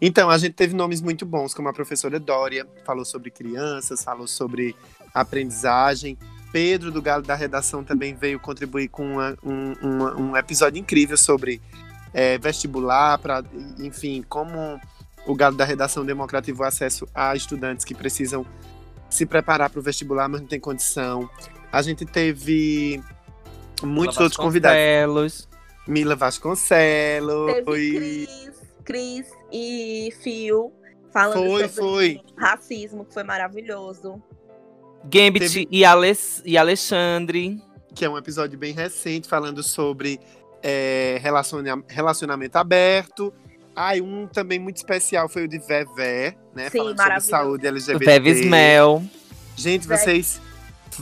Então, a gente teve nomes muito bons, como a professora Dória, falou sobre crianças, falou sobre aprendizagem. Pedro do Galo da Redação também veio contribuir com uma- um, uma- um episódio incrível sobre é, vestibular, para, enfim, como o Galo da Redação democrativou acesso a estudantes que precisam se preparar para o vestibular, mas não tem condição. A gente teve muitos outros convidados. Vasconcelos. Mila Vasconcelos. Teve Cris. Cris e Fio falando Foi, sobre foi. racismo, que foi maravilhoso. Gambit Teve- e, Alex, e Alexandre. que é um episódio bem recente, falando sobre é, relaciona- relacionamento aberto. Ah, e um também muito especial foi o de Vevé, né? Sim, falando sobre saúde LGBT. Veves Mel. Gente, vocês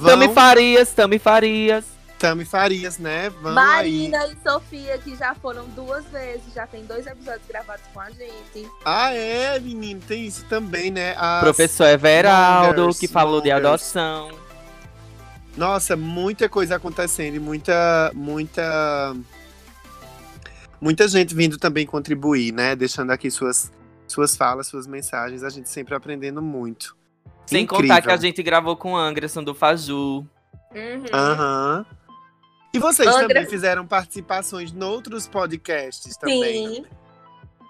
Tami vão... Farias, Tami Farias. Tami Farias, né? Aí. Marina e Sofia, que já foram duas vezes, já tem dois episódios gravados com a gente. Ah, é, menino, tem isso também, né? As- Professor Everaldo, Mongers, que falou de Mongers. adoção. Nossa, muita coisa acontecendo e muita, muita, muita gente vindo também contribuir, né? Deixando aqui suas, suas falas, suas mensagens. A gente sempre aprendendo muito. Sem Incrível. contar que a gente gravou com o Anderson do Faju. Uhum. Aham. E vocês André- também fizeram participações noutros podcasts também. Sim,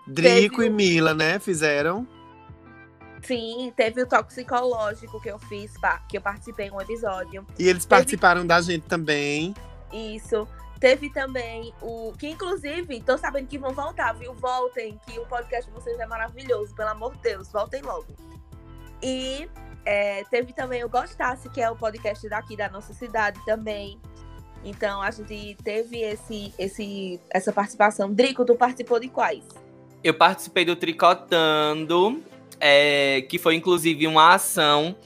Drico Teve e Mila, né? Fizeram. sim, teve o toxicológico que eu fiz, que eu participei em um episódio. E eles participaram da gente também. Isso. Teve também o. Que inclusive, tô sabendo que vão voltar, viu? Voltem, que o podcast de vocês é maravilhoso, pelo amor de Deus, voltem logo. E é, teve também o Gostasse, que é o podcast daqui da nossa cidade também. Então a gente teve esse, esse, essa participação. Drico, tu participou de quais? Eu participei do Tricotando, é, que foi inclusive uma ação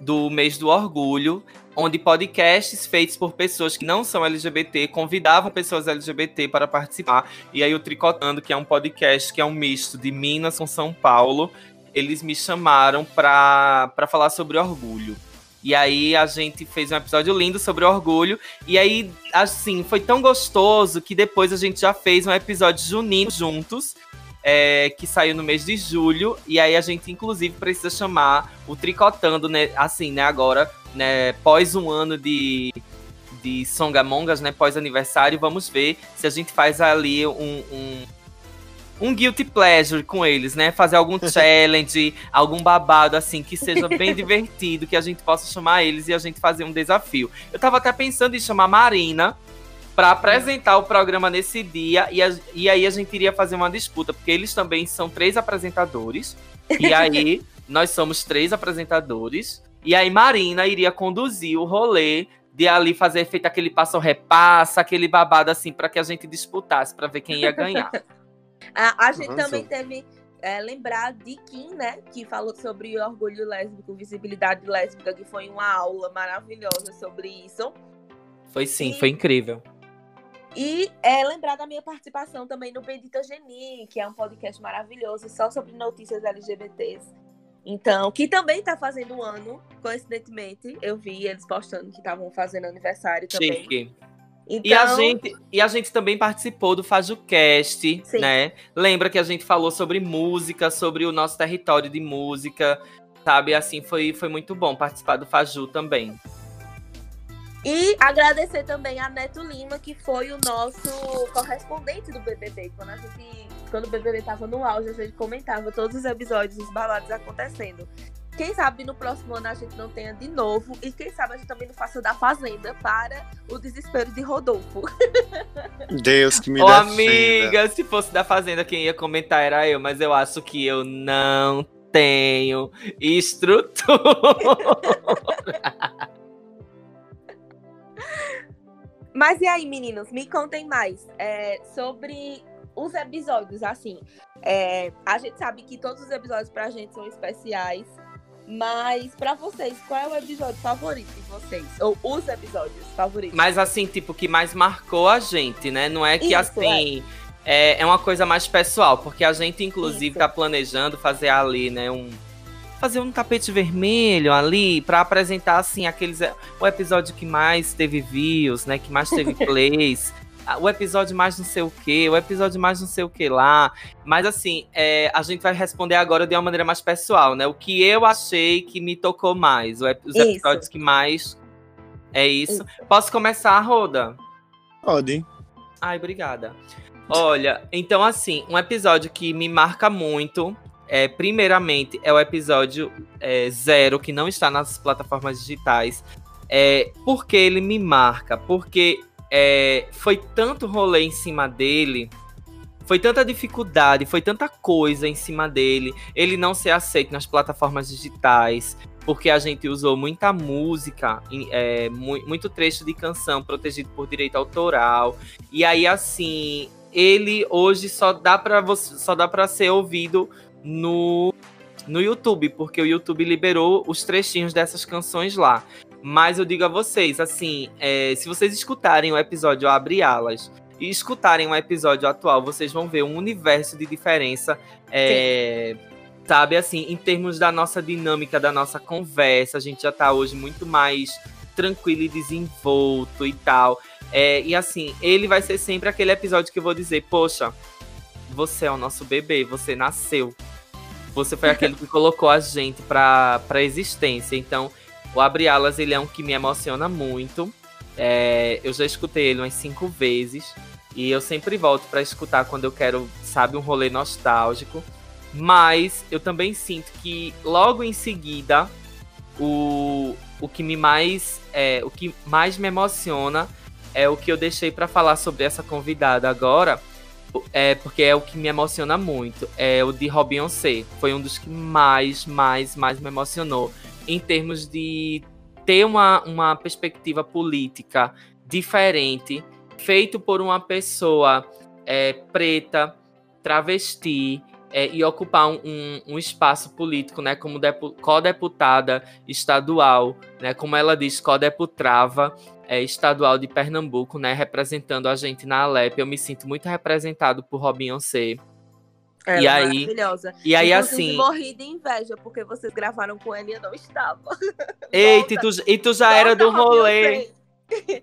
do mês do orgulho, onde podcasts feitos por pessoas que não são LGBT convidavam pessoas LGBT para participar. E aí o Tricotando, que é um podcast que é um misto de Minas com São Paulo, eles me chamaram para falar sobre orgulho. E aí a gente fez um episódio lindo sobre orgulho. E aí, assim, foi tão gostoso que depois a gente já fez um episódio junino juntos. é, que saiu no mês de julho. E aí a gente, inclusive, precisa chamar o Tricotando, né? Assim, né, agora, né? Pós um ano de, de Songamongas, né? Pós-aniversário, vamos ver se a gente faz ali um. um um guilty pleasure com eles, né? Fazer algum <laughs> challenge, algum babado assim que seja bem <laughs> divertido, que a gente possa chamar eles e a gente fazer um desafio. Eu tava até pensando em chamar a Marina para apresentar o programa nesse dia e, a- e aí a gente iria fazer uma disputa, porque eles também são três apresentadores. E aí <laughs> nós somos três apresentadores. E aí Marina iria conduzir o rolê de ali fazer feito aquele passo repassa, aquele babado assim para que a gente disputasse para ver quem ia ganhar. A, a gente também teve é, lembrar de Kim, né? Que falou sobre orgulho lésbico, visibilidade lésbica, que foi uma aula maravilhosa sobre isso. Foi sim, E- foi incrível. E é, lembrar da minha participação também no Bendita Geni, que é um podcast maravilhoso só sobre notícias LGBTs. Então, que também tá fazendo um ano, coincidentemente. Eu vi eles postando que estavam fazendo aniversário também. Chique. Então, E, a gente, e a gente também participou do FajuCast, Sim. né? Lembra que a gente falou sobre música, sobre o nosso território de música, sabe? Assim, foi, foi muito bom participar do Faju também. E agradecer também a Neto Lima, que foi o nosso correspondente do BBB. Quando, a gente, quando o BBB tava no auge, a gente comentava todos os episódios, os babados acontecendo. Quem sabe no próximo ano a gente não tenha de novo. E quem sabe a gente também não faça da Fazenda para o desespero de Rodolfo. <laughs> Deus que me Ô, defenda. amiga, se fosse da Fazenda, quem ia comentar era eu, mas eu acho que eu não tenho estrutura. <laughs> <laughs> Mas e aí, meninos, me contem mais é, sobre os episódios. Assim, é, a gente sabe que todos os episódios pra gente são especiais. Mas pra vocês, qual é o episódio favorito de vocês? Ou os episódios favoritos? Mas assim, tipo, que mais marcou a gente, né? Não é que Isso, assim. É. é uma coisa mais pessoal, porque a gente, inclusive, Isso. tá planejando fazer ali, né, um. Fazer um tapete vermelho ali pra apresentar, assim, aqueles. O episódio que mais teve views, né? Que mais teve <laughs> plays. O episódio mais não sei o que, o episódio mais não sei o que lá. Mas assim, é, a gente vai responder agora de uma maneira mais pessoal, né? O que eu achei que me tocou mais. Os Isso. episódios que mais. É isso. Posso começar, Roda? Pode. Ai, obrigada. Olha, então assim, um episódio que me marca muito, é, primeiramente, é o episódio é, zero, que não está nas plataformas digitais. É, por que ele me marca? Porque é, foi tanto rolê em cima dele foi tanta dificuldade, foi tanta coisa em cima dele, ele não ser aceito nas plataformas digitais, porque a gente usou muita música, é, muito trecho de canção protegido por direito autoral. E aí, assim, ele hoje só dá para você, só dá para ser ouvido no no YouTube, porque o YouTube liberou os trechinhos dessas canções lá. Mas eu digo a vocês, assim, é, se vocês escutarem o episódio Abre Alas e escutarem o episódio atual, vocês vão ver um universo de diferença. É, sabe, assim, em termos da nossa dinâmica, da nossa conversa, a gente já tá hoje muito mais tranquilo e desenvolto e tal. É, e assim, ele vai ser sempre aquele episódio que eu vou dizer, poxa, você é o nosso bebê, você nasceu. Você foi aquele que <laughs> colocou a gente pra, pra existência. Então, o Abre Alas, ele é um que me emociona muito. É, eu já escutei ele umas cinco vezes. E eu sempre volto para escutar quando eu quero, sabe, um rolê nostálgico. Mas eu também sinto que logo em seguida o, o que me mais é, o que mais me emociona é o que eu deixei para falar sobre essa convidada agora, é porque é o que me emociona muito, é o de Robin C. Foi um dos que mais, mais, mais me emocionou em termos de ter uma, uma perspectiva política diferente, feito por uma pessoa é, preta, travesti, é, e ocupar um, um, um, espaço político, né, como co-deputada estadual, né, como ela diz, co-deputrava é, estadual de Pernambuco, né, representando a gente na Alep. Eu me sinto muito representado por Robinho C. Ela e é aí, maravilhosa. E aí, Inclusive, assim. morri de inveja, porque vocês gravaram com ela e eu não estava. <laughs> Eita, e tu, e tu já Volta, era do rolê.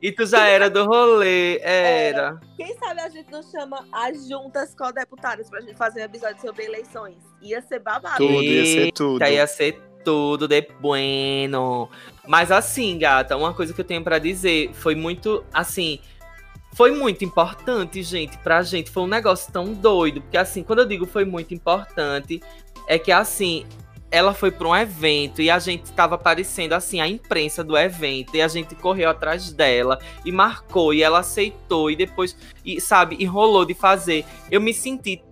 E tu já era do rolê. Era. Quem sabe a gente não chama as juntas co-deputadas pra gente fazer um episódio sobre eleições. Ia ser babado. Tudo, ia ser tudo. Eita, Ia ser tudo de bueno. Mas assim, gata, uma coisa que eu tenho pra dizer foi muito, assim, foi muito importante, gente, pra gente. Foi um negócio tão doido, porque assim, quando eu digo foi muito importante, é que assim, ela foi para um evento e a gente estava aparecendo assim a imprensa do evento e a gente correu atrás dela e marcou e ela aceitou e depois e sabe enrolou de fazer. Eu me senti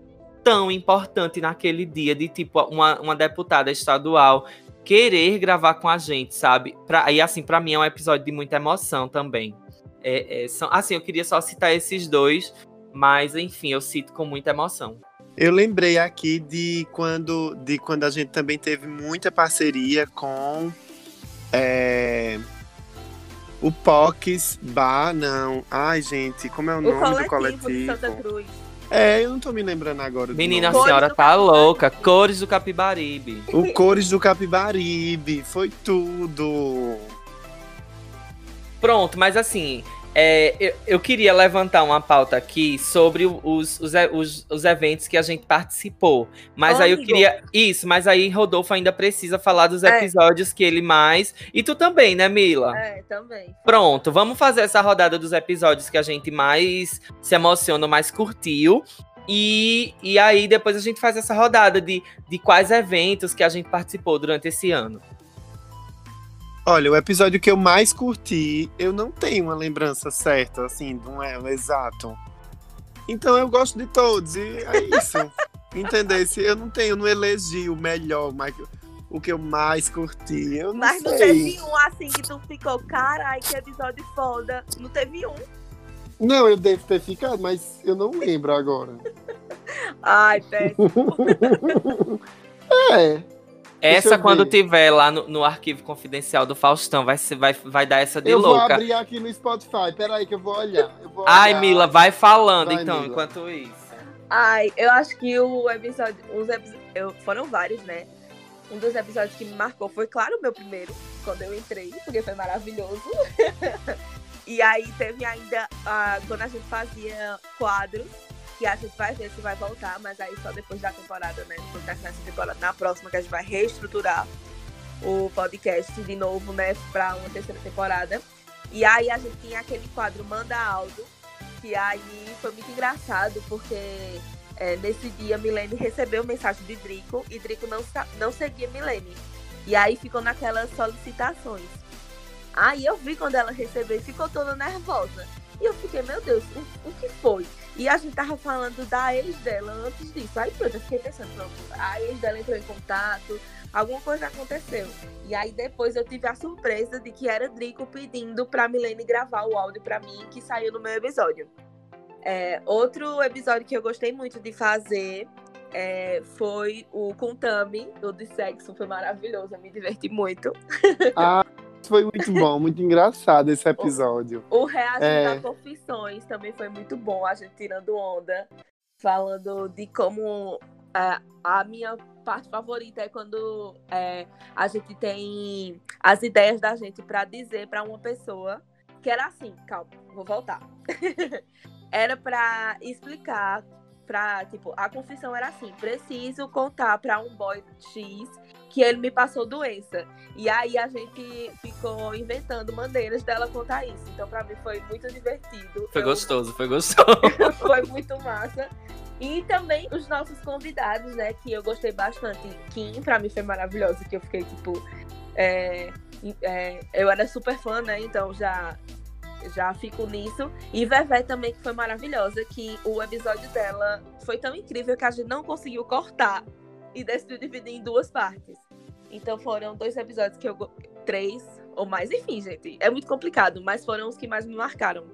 tão importante naquele dia de tipo uma, uma deputada estadual querer gravar com a gente sabe? Pra, e assim para mim é um episódio de muita emoção também é, é, são, assim eu queria só citar esses dois mas enfim eu cito com muita emoção Eu lembrei aqui de quando, de quando a gente também teve muita parceria com é, o POCs Bar, não. Ai, gente, como é o, O nome do coletivo, de coletivo? Santa Cruz. É, eu não tô me lembrando agora. do menina a senhora tá Capibaribe. louca cores do Capibaribe O Cores do Capibaribe, foi tudo. Pronto, mas assim, é, eu, eu queria levantar uma pauta aqui sobre os, os, os, os eventos que a gente participou. Mas aí eu queria. Isso, mas aí Rodolfo ainda precisa falar dos É. episódios que ele mais. E tu também, né, Mila? É, também. Pronto, vamos fazer essa rodada dos episódios que a gente mais se emociona, mais curtiu. E, e aí depois a gente faz essa rodada de, de quais eventos que a gente participou durante esse ano. Olha, o episódio que eu mais curti, eu não tenho uma lembrança certa, assim, não é exato. Então eu gosto de todos, e é isso. <laughs> Entendesse? Eu não tenho, não elegi o melhor, mas o que eu mais curti. Eu não Mas não sei. teve um assim que tu ficou, carai, que episódio foda. Não teve um. Não, eu devo ter ficado, mas eu não lembro agora. <laughs> Ai, péssimo. <laughs> É. Essa, eu quando ver. tiver lá no, no arquivo confidencial do Faustão, vai, ser, vai, vai dar essa de eu vou louca. abrir aqui no Spotify. Peraí que eu vou olhar. Eu vou Ai, olhar. Mila, vai falando Vai, então, Mila. enquanto isso. Ai, eu acho que o episódio. Os epi- eu, foram vários, né? Um dos episódios que me marcou foi, claro, o meu primeiro, quando eu entrei, porque foi maravilhoso. <laughs> e aí teve ainda ah, quando a gente fazia quadros, que a gente vai ver se vai voltar, mas aí só depois da temporada, né? Terminar essa temporada, na próxima que a gente vai reestruturar o podcast de novo, né? Pra uma terceira temporada. E aí a gente tinha aquele quadro Manda Aldo, que aí foi muito engraçado, porque é, nesse dia Milene recebeu mensagem de Drico e Drico não, não seguia Milene. E aí ficou naquelas solicitações. Aí eu vi quando ela recebeu e ficou toda nervosa. E eu fiquei, meu Deus, o, o que foi? E a gente tava falando da ex dela antes disso. Aí pronto, eu fiquei pensando, pronto, a ex dela entrou em contato, alguma coisa aconteceu. E aí depois eu tive a surpresa de que era Drico pedindo pra Milene gravar o áudio pra mim, que saiu no meu episódio. É, outro episódio que eu gostei muito de fazer é, foi o com Tami, o de sexo, foi maravilhoso, eu me diverti muito. Ah, foi muito bom, muito engraçado esse <laughs> episódio. O Reagindo É. a Confissões também foi muito bom, a gente tirando onda, falando de como é, a minha parte favorita é quando é, a gente tem as ideias da gente pra dizer pra uma pessoa que era assim, calma, vou voltar. <laughs> era pra explicar pra, tipo, a confissão era assim, preciso contar pra um boy X que ele me passou doença. E aí a gente ficou inventando maneiras dela contar isso. Então, pra mim, foi muito divertido. Foi Eu- gostoso, foi gostoso. <laughs> foi muito massa. E também os nossos convidados, né? Que eu gostei bastante. Kim, pra mim, foi maravilhoso. Que eu fiquei, tipo. é, é, eu era super fã, né? Então já. Já fico nisso. E Vevé também, que foi maravilhosa. Que o episódio dela foi tão incrível que a gente não conseguiu cortar. E decidiu dividir em duas partes. Então foram dois episódios que eu. Três ou mais. Enfim, gente. É muito complicado. Mas foram os que mais me marcaram.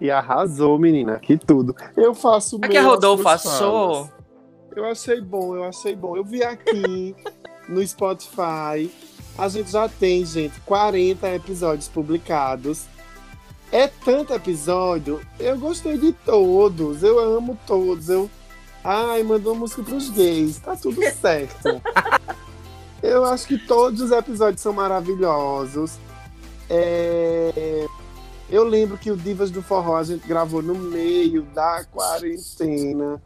E arrasou, menina, que tudo. Eu faço É que a Rodolfo fãs. Eu achei bom, eu achei bom. Eu vi aqui <laughs> no Spotify. A gente já tem, gente, 40 episódios publicados. É tanto episódio. Eu gostei de todos. Eu amo todos. Eu. Ai, mandou música pros gays. Tá tudo certo. <laughs> eu acho que todos os episódios são maravilhosos. É... Eu lembro que o Divas do Forró a gente gravou no meio da quarentena.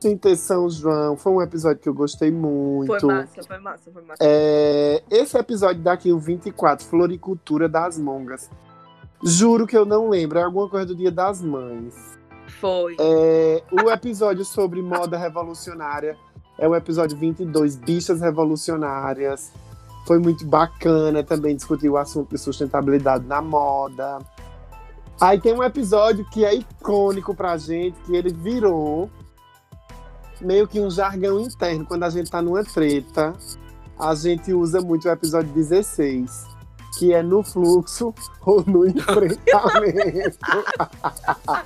Sem ter São João. Foi um episódio que eu gostei muito. Foi massa, foi massa, foi massa. É, esse episódio daqui, o 24, Floricultura das Mongas. Juro que eu não lembro, é alguma coisa do Dia das Mães. Foi. É, o episódio sobre moda revolucionária é o episódio 22, Bichas Revolucionárias. Foi muito bacana também discutir o assunto de sustentabilidade na moda. Aí tem um episódio que é icônico pra gente, que ele virou meio que um jargão interno. Quando a gente tá numa treta, a gente usa muito o episódio 16, que é no fluxo <laughs> ou no <laughs> enfrentamento.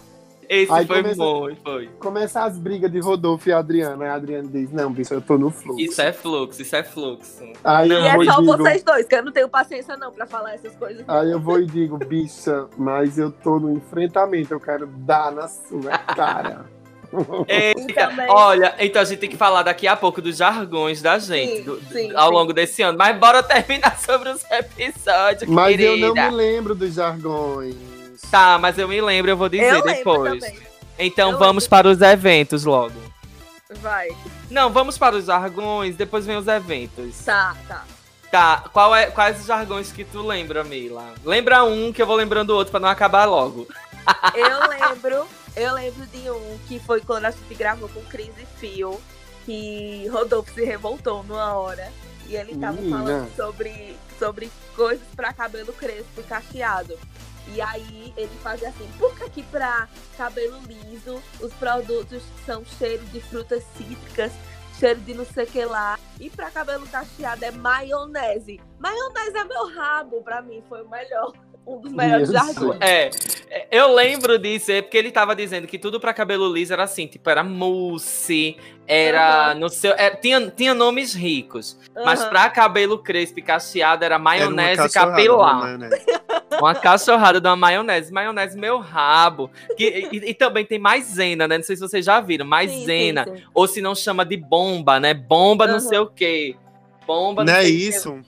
<laughs> Esse Aí foi começa- bom, foi. Começa as brigas de Rodolfo e Adriana. Aí a Adriana diz: Não, bicho, eu tô no fluxo. Isso é fluxo, isso é fluxo. Aí E eu é vou e só digo, vocês dois, que eu não tenho paciência não pra falar essas coisas. Aí eu vou e digo, bicha, mas eu tô no enfrentamento, eu quero dar na sua cara. <laughs> E também- Olha, então a gente tem que falar daqui a pouco dos jargões da gente Sim, do- sim, ao sim. longo desse ano. Mas bora <laughs> terminar sobre os episódios, Mas querida. eu não me lembro dos jargões. Tá, mas eu me lembro, eu vou dizer eu depois. Então Eu vamos lembro. para os eventos logo. Vai. Não, vamos para os jargões, depois vem os eventos. Tá, tá. Tá, qual é, quais os jargões que tu lembra, Mila? Lembra um que eu vou lembrando o outro pra não acabar logo. <laughs> Eu lembro, eu lembro de um que foi quando a gente gravou com Cris e Fio, que Rodolfo se revoltou numa hora. E ele tava Menina. falando sobre, sobre coisas pra cabelo crespo e cacheado. E aí ele fazia assim, por que aqui pra cabelo liso os produtos são cheiro de frutas cítricas, cheiro de não sei o que lá. E pra cabelo cacheado é maionese. Maionese é meu rabo, pra mim foi o melhor. Um dos melhores jargões. É, é, eu lembro disso, é porque ele tava dizendo que tudo pra cabelo liso era assim, tipo, era mousse, era Aham. no seu. é, tinha, tinha nomes ricos. Mas Aham. pra cabelo crespo e cacheado era Era maionese né? capilar. da maionese. Uma cachorrada de uma maionese. Maionese, meu rabo. Que- e, e também tem maisena, né? Não sei se vocês já viram. Maisena. Sim, sim, sim. Ou se não chama de bomba, né? Bomba não Aham. sei o quê. Bomba Não é sei o quê. isso?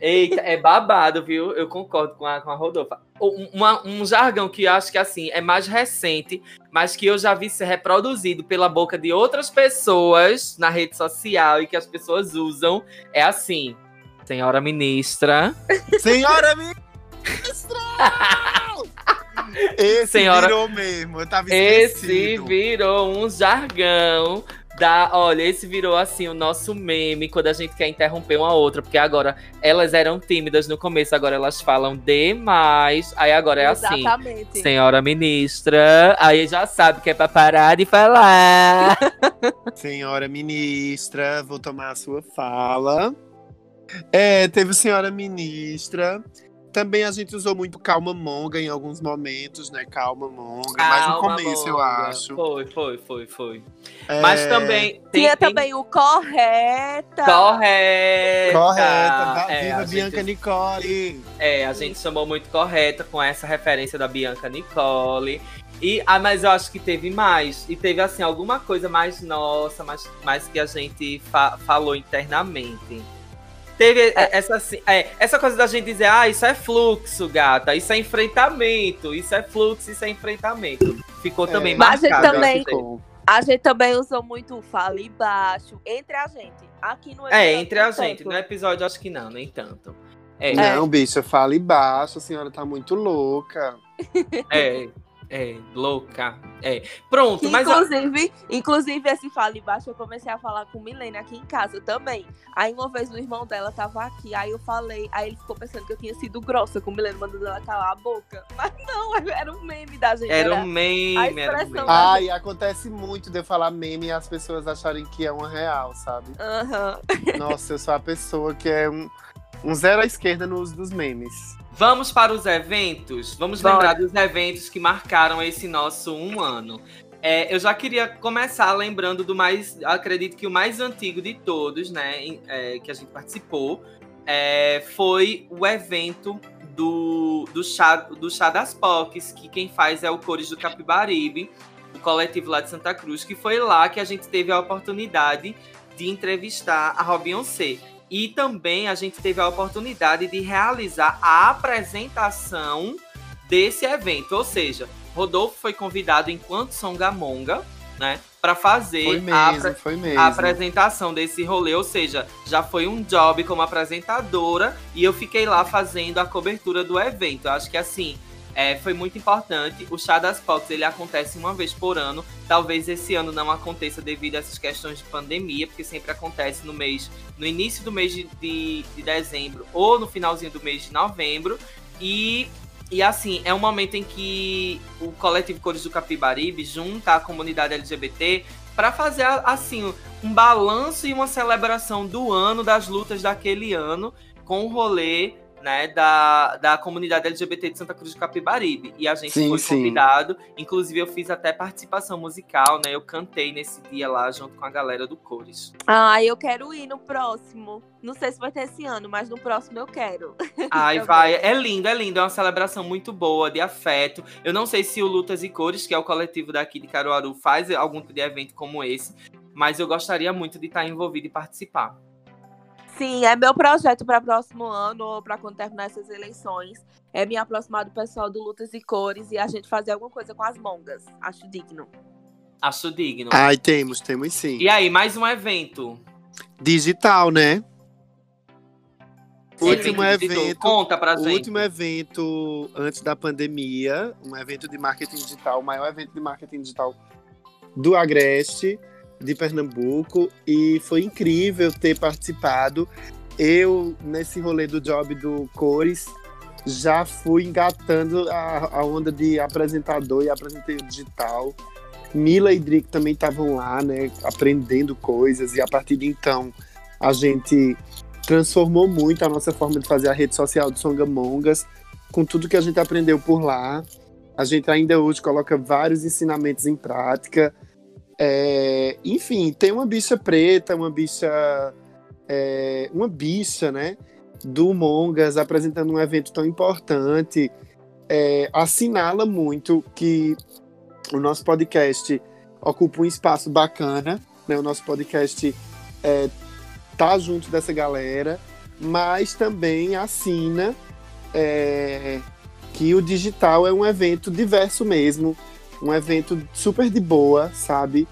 Eita, é babado, viu? Eu concordo com a, com a Rodolfa. Um, uma- um jargão que eu acho que assim é mais recente, mas que eu já vi ser reproduzido pela boca de outras pessoas na rede social e que as pessoas usam é assim. Senhora ministra. Senhora ministra! <laughs> Esse Senhora- virou mesmo, eu tava Esse esquecido. virou um jargão Da, olha, esse virou assim o nosso meme quando a gente quer interromper uma outra, porque agora elas eram tímidas no começo, agora elas falam demais. Aí agora é assim, Exatamente. senhora ministra, aí já sabe que é pra parar de falar. <laughs> Senhora ministra, vou tomar a sua fala. É, teve senhora ministra. Também a gente usou muito calma monga em alguns momentos, né? Calma monga. mas no Calma, começo, eu Monga. acho. Foi, foi, foi, foi. É, Mas também tem, Tinha tem- também o Correta. Correta. Correta, da É, viva a gente- Bianca Nicole. É, a gente chamou muito correta com essa referência da Bianca Nicole. E, ah, mas eu acho que teve mais. E teve, assim, alguma coisa mais nossa, mais, mais que a gente fa- falou internamente. Teve essa, assim, é, essa coisa da gente dizer, ah, isso é fluxo, gata, isso é enfrentamento, isso é fluxo, isso é enfrentamento. Ficou É, também Mas a gente marcado. também-. A gente também usou muito o fala baixo entre a gente. Aqui no É, entre a gente. tanto. No episódio, acho que não, nem tanto. É, Não, bicha, fale baixo, a senhora tá muito louca. é, <laughs> é, louca. É. Pronto, Que, mas. a- inclusive, inclusive, esse fala baixo, eu comecei a falar com Milene aqui em casa também. Aí uma vez o irmão dela tava aqui, aí eu falei, aí ele ficou pensando que eu tinha sido grossa com Milene, mandando ela calar a boca. <laughs> Mas não, era um meme da gente. Era um meme, a era um meme. Ai, acontece muito de eu falar meme e as pessoas acharem que é uma real, sabe? Aham. Nossa, eu sou a pessoa que é um, um zero à esquerda no uso dos memes. Vamos para os eventos? Vamos Bora. lembrar dos eventos que marcaram esse nosso um ano. É, eu já queria começar lembrando do mais, acredito que o mais antigo de todos, né, é, que a gente participou, é, foi o evento do, do, chá, do chá das POCs, que quem faz é o Cores do Capibaribe, o coletivo lá de Santa Cruz, que foi lá que a gente teve a oportunidade de entrevistar a Beyoncé. E também a gente teve a oportunidade de realizar a apresentação desse evento. Ou seja, Rodolfo foi convidado enquanto Songamonga, né? Para fazer a, mesmo, mesmo. a apresentação desse rolê. Ou seja, já foi um job como apresentadora e eu fiquei lá fazendo a cobertura do evento. Eu acho que assim. É, foi muito importante. O Chá das Fox ele acontece uma vez por ano. Talvez esse ano não aconteça devido a essas questões de pandemia, porque sempre acontece no mês, no início do mês de, de, de dezembro ou no finalzinho do mês de novembro. E, e assim, é um momento em que o coletivo Cores do Capibaribe junta a comunidade LGBT para fazer assim um balanço e uma celebração do ano, das lutas daquele ano, com o rolê né, da, da comunidade LGBT de Santa Cruz do Capibaribe. E a gente Sim, foi sim. convidado. Inclusive, eu fiz até participação musical, né? Eu cantei nesse dia lá junto com a galera do Cores. Ah, eu quero ir no próximo. Não sei se vai ter esse ano, mas no próximo eu quero. <laughs> Ai, vai. É lindo, é lindo. É uma celebração muito boa, de afeto. Eu não sei se o Lutas e Cores, que é o coletivo daqui de Caruaru, faz algum tipo de evento como esse. Mas eu gostaria muito de estar envolvido e participar. Sim, é meu projeto para próximo ano ou para quando terminar essas eleições. É me aproximar do pessoal do Lutas e Cores e a gente fazer alguma coisa com as mongas. Acho digno. Acho digno. Ai, temos, temos sim. E aí, mais um evento. Digital, né? O último Evento. Conta pra O gente. último evento antes da pandemia, um evento de marketing digital, o maior evento de marketing digital do Agreste, de Pernambuco, e foi incrível ter participado. Eu, nesse rolê do job do Cores, já fui engatando a, a onda de apresentador e apresentei o digital. Mila e Drick também estavam lá, né, aprendendo coisas, e a partir de então a gente transformou muito a nossa forma de fazer a rede social do Songamongas, com tudo que a gente aprendeu por lá. A gente ainda hoje coloca vários ensinamentos em prática. É, enfim, tem uma bicha preta, uma bicha. é, uma bicha, né? Do Mongas apresentando um evento tão importante. É, assinala muito que o nosso podcast ocupa um espaço bacana, né? O nosso podcast é, tá junto dessa galera, mas também assina é, que o digital é um evento diverso mesmo, um evento super de boa, sabe?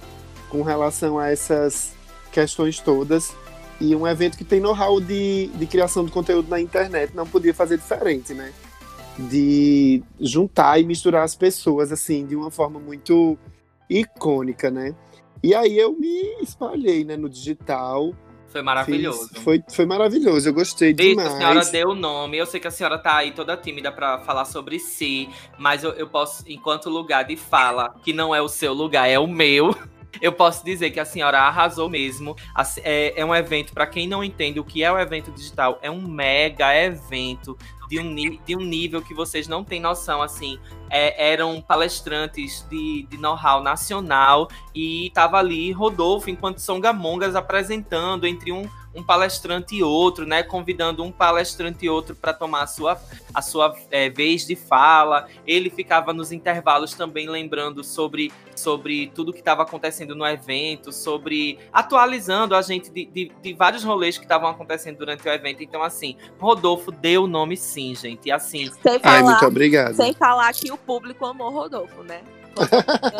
Com relação a essas questões todas. E um evento que tem know-how de, de criação de conteúdo na internet, não podia fazer diferente, né? De juntar e misturar as pessoas, assim, de uma forma muito icônica, né? E aí eu me espalhei, né, no digital. Foi maravilhoso. Fiz- foi, foi maravilhoso, eu gostei demais. a senhora deu o nome. Eu sei que a senhora tá aí toda tímida pra falar sobre si, mas eu, eu posso, enquanto lugar de fala, que não é o seu lugar, é o meu. <laughs> Eu posso dizer que a senhora arrasou mesmo. É, é um evento, pra quem não entende o que é o evento digital, é um mega evento de um, de um nível que vocês não têm noção. Assim, É, eram palestrantes de, de know-how nacional e tava ali Rodolfo, enquanto Songamongas, apresentando entre um, um palestrante e outro, né? Convidando um palestrante e outro para tomar a sua, a sua é, vez de fala. Ele ficava nos intervalos também lembrando sobre, sobre tudo que estava acontecendo no evento, sobre atualizando a gente de, de, de vários rolês que estavam acontecendo durante o evento. Então, assim, Rodolfo deu o nome sim, gente. E assim, Sem Ai, falar, muito obrigado. sem falar que o público amou Rodolfo, né?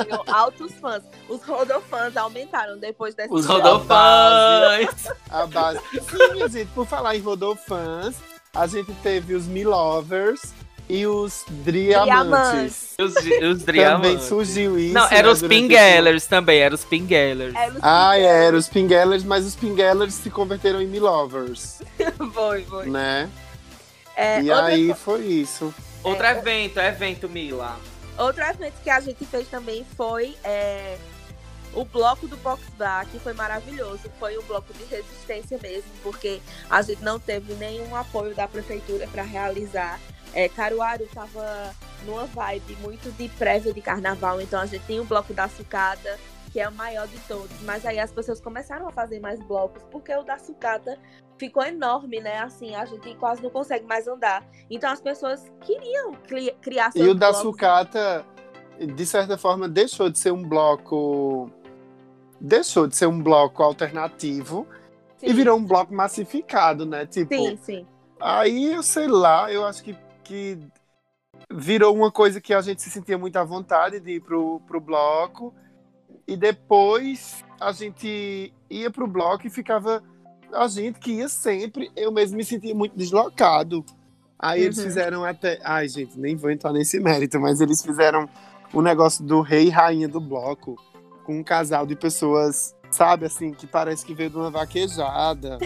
Ganhou altos fãs. Os Rodolfãs aumentaram depois dessa os. Rodolfãs. A base. Sim, minha gente, por falar em Rodolfãs, a gente teve os Me Lovers e os Driamantes. Os, os Também Driamantes. surgiu isso. Não, né, eram os durante Pinguellers também, eram os Pinguellers. É, os Ah, Pinguelos. eram os Pinguellers, mas os Pinguellers se converteram em Me Lovers, <laughs> Foi, foi. né? É, e aí foi isso. Outro evento, evento, Mila. Outro evento que a gente fez também foi é, o bloco do Box Bar, que foi maravilhoso. Foi um bloco de resistência mesmo, porque a gente não teve nenhum apoio da prefeitura para realizar. É, Caruaru estava numa vibe muito de prévia de carnaval, então a gente tem o bloco da sucata, que é o maior de todos. Mas aí as pessoas começaram a fazer mais blocos, porque o da sucata ficou enorme, né? Assim, a gente quase não consegue mais andar. Então as pessoas queriam cri- criar seus E o da blocos. sucata, de certa forma, deixou de ser um bloco. Deixou de ser um bloco alternativo e Sim. virou um bloco massificado, né? Tipo, Sim, sim. aí eu sei lá, eu acho que, que virou uma coisa que a gente se sentia muito à vontade de ir pro, pro bloco. E depois a gente ia pro bloco e ficava. A gente que ia sempre, eu mesmo me sentia muito deslocado. Aí eles Uhum. fizeram até. Ai, gente, nem vou entrar nesse mérito, mas eles fizeram o negócio do rei e rainha do bloco com um casal de pessoas, sabe, assim, que parece que veio de uma vaquejada.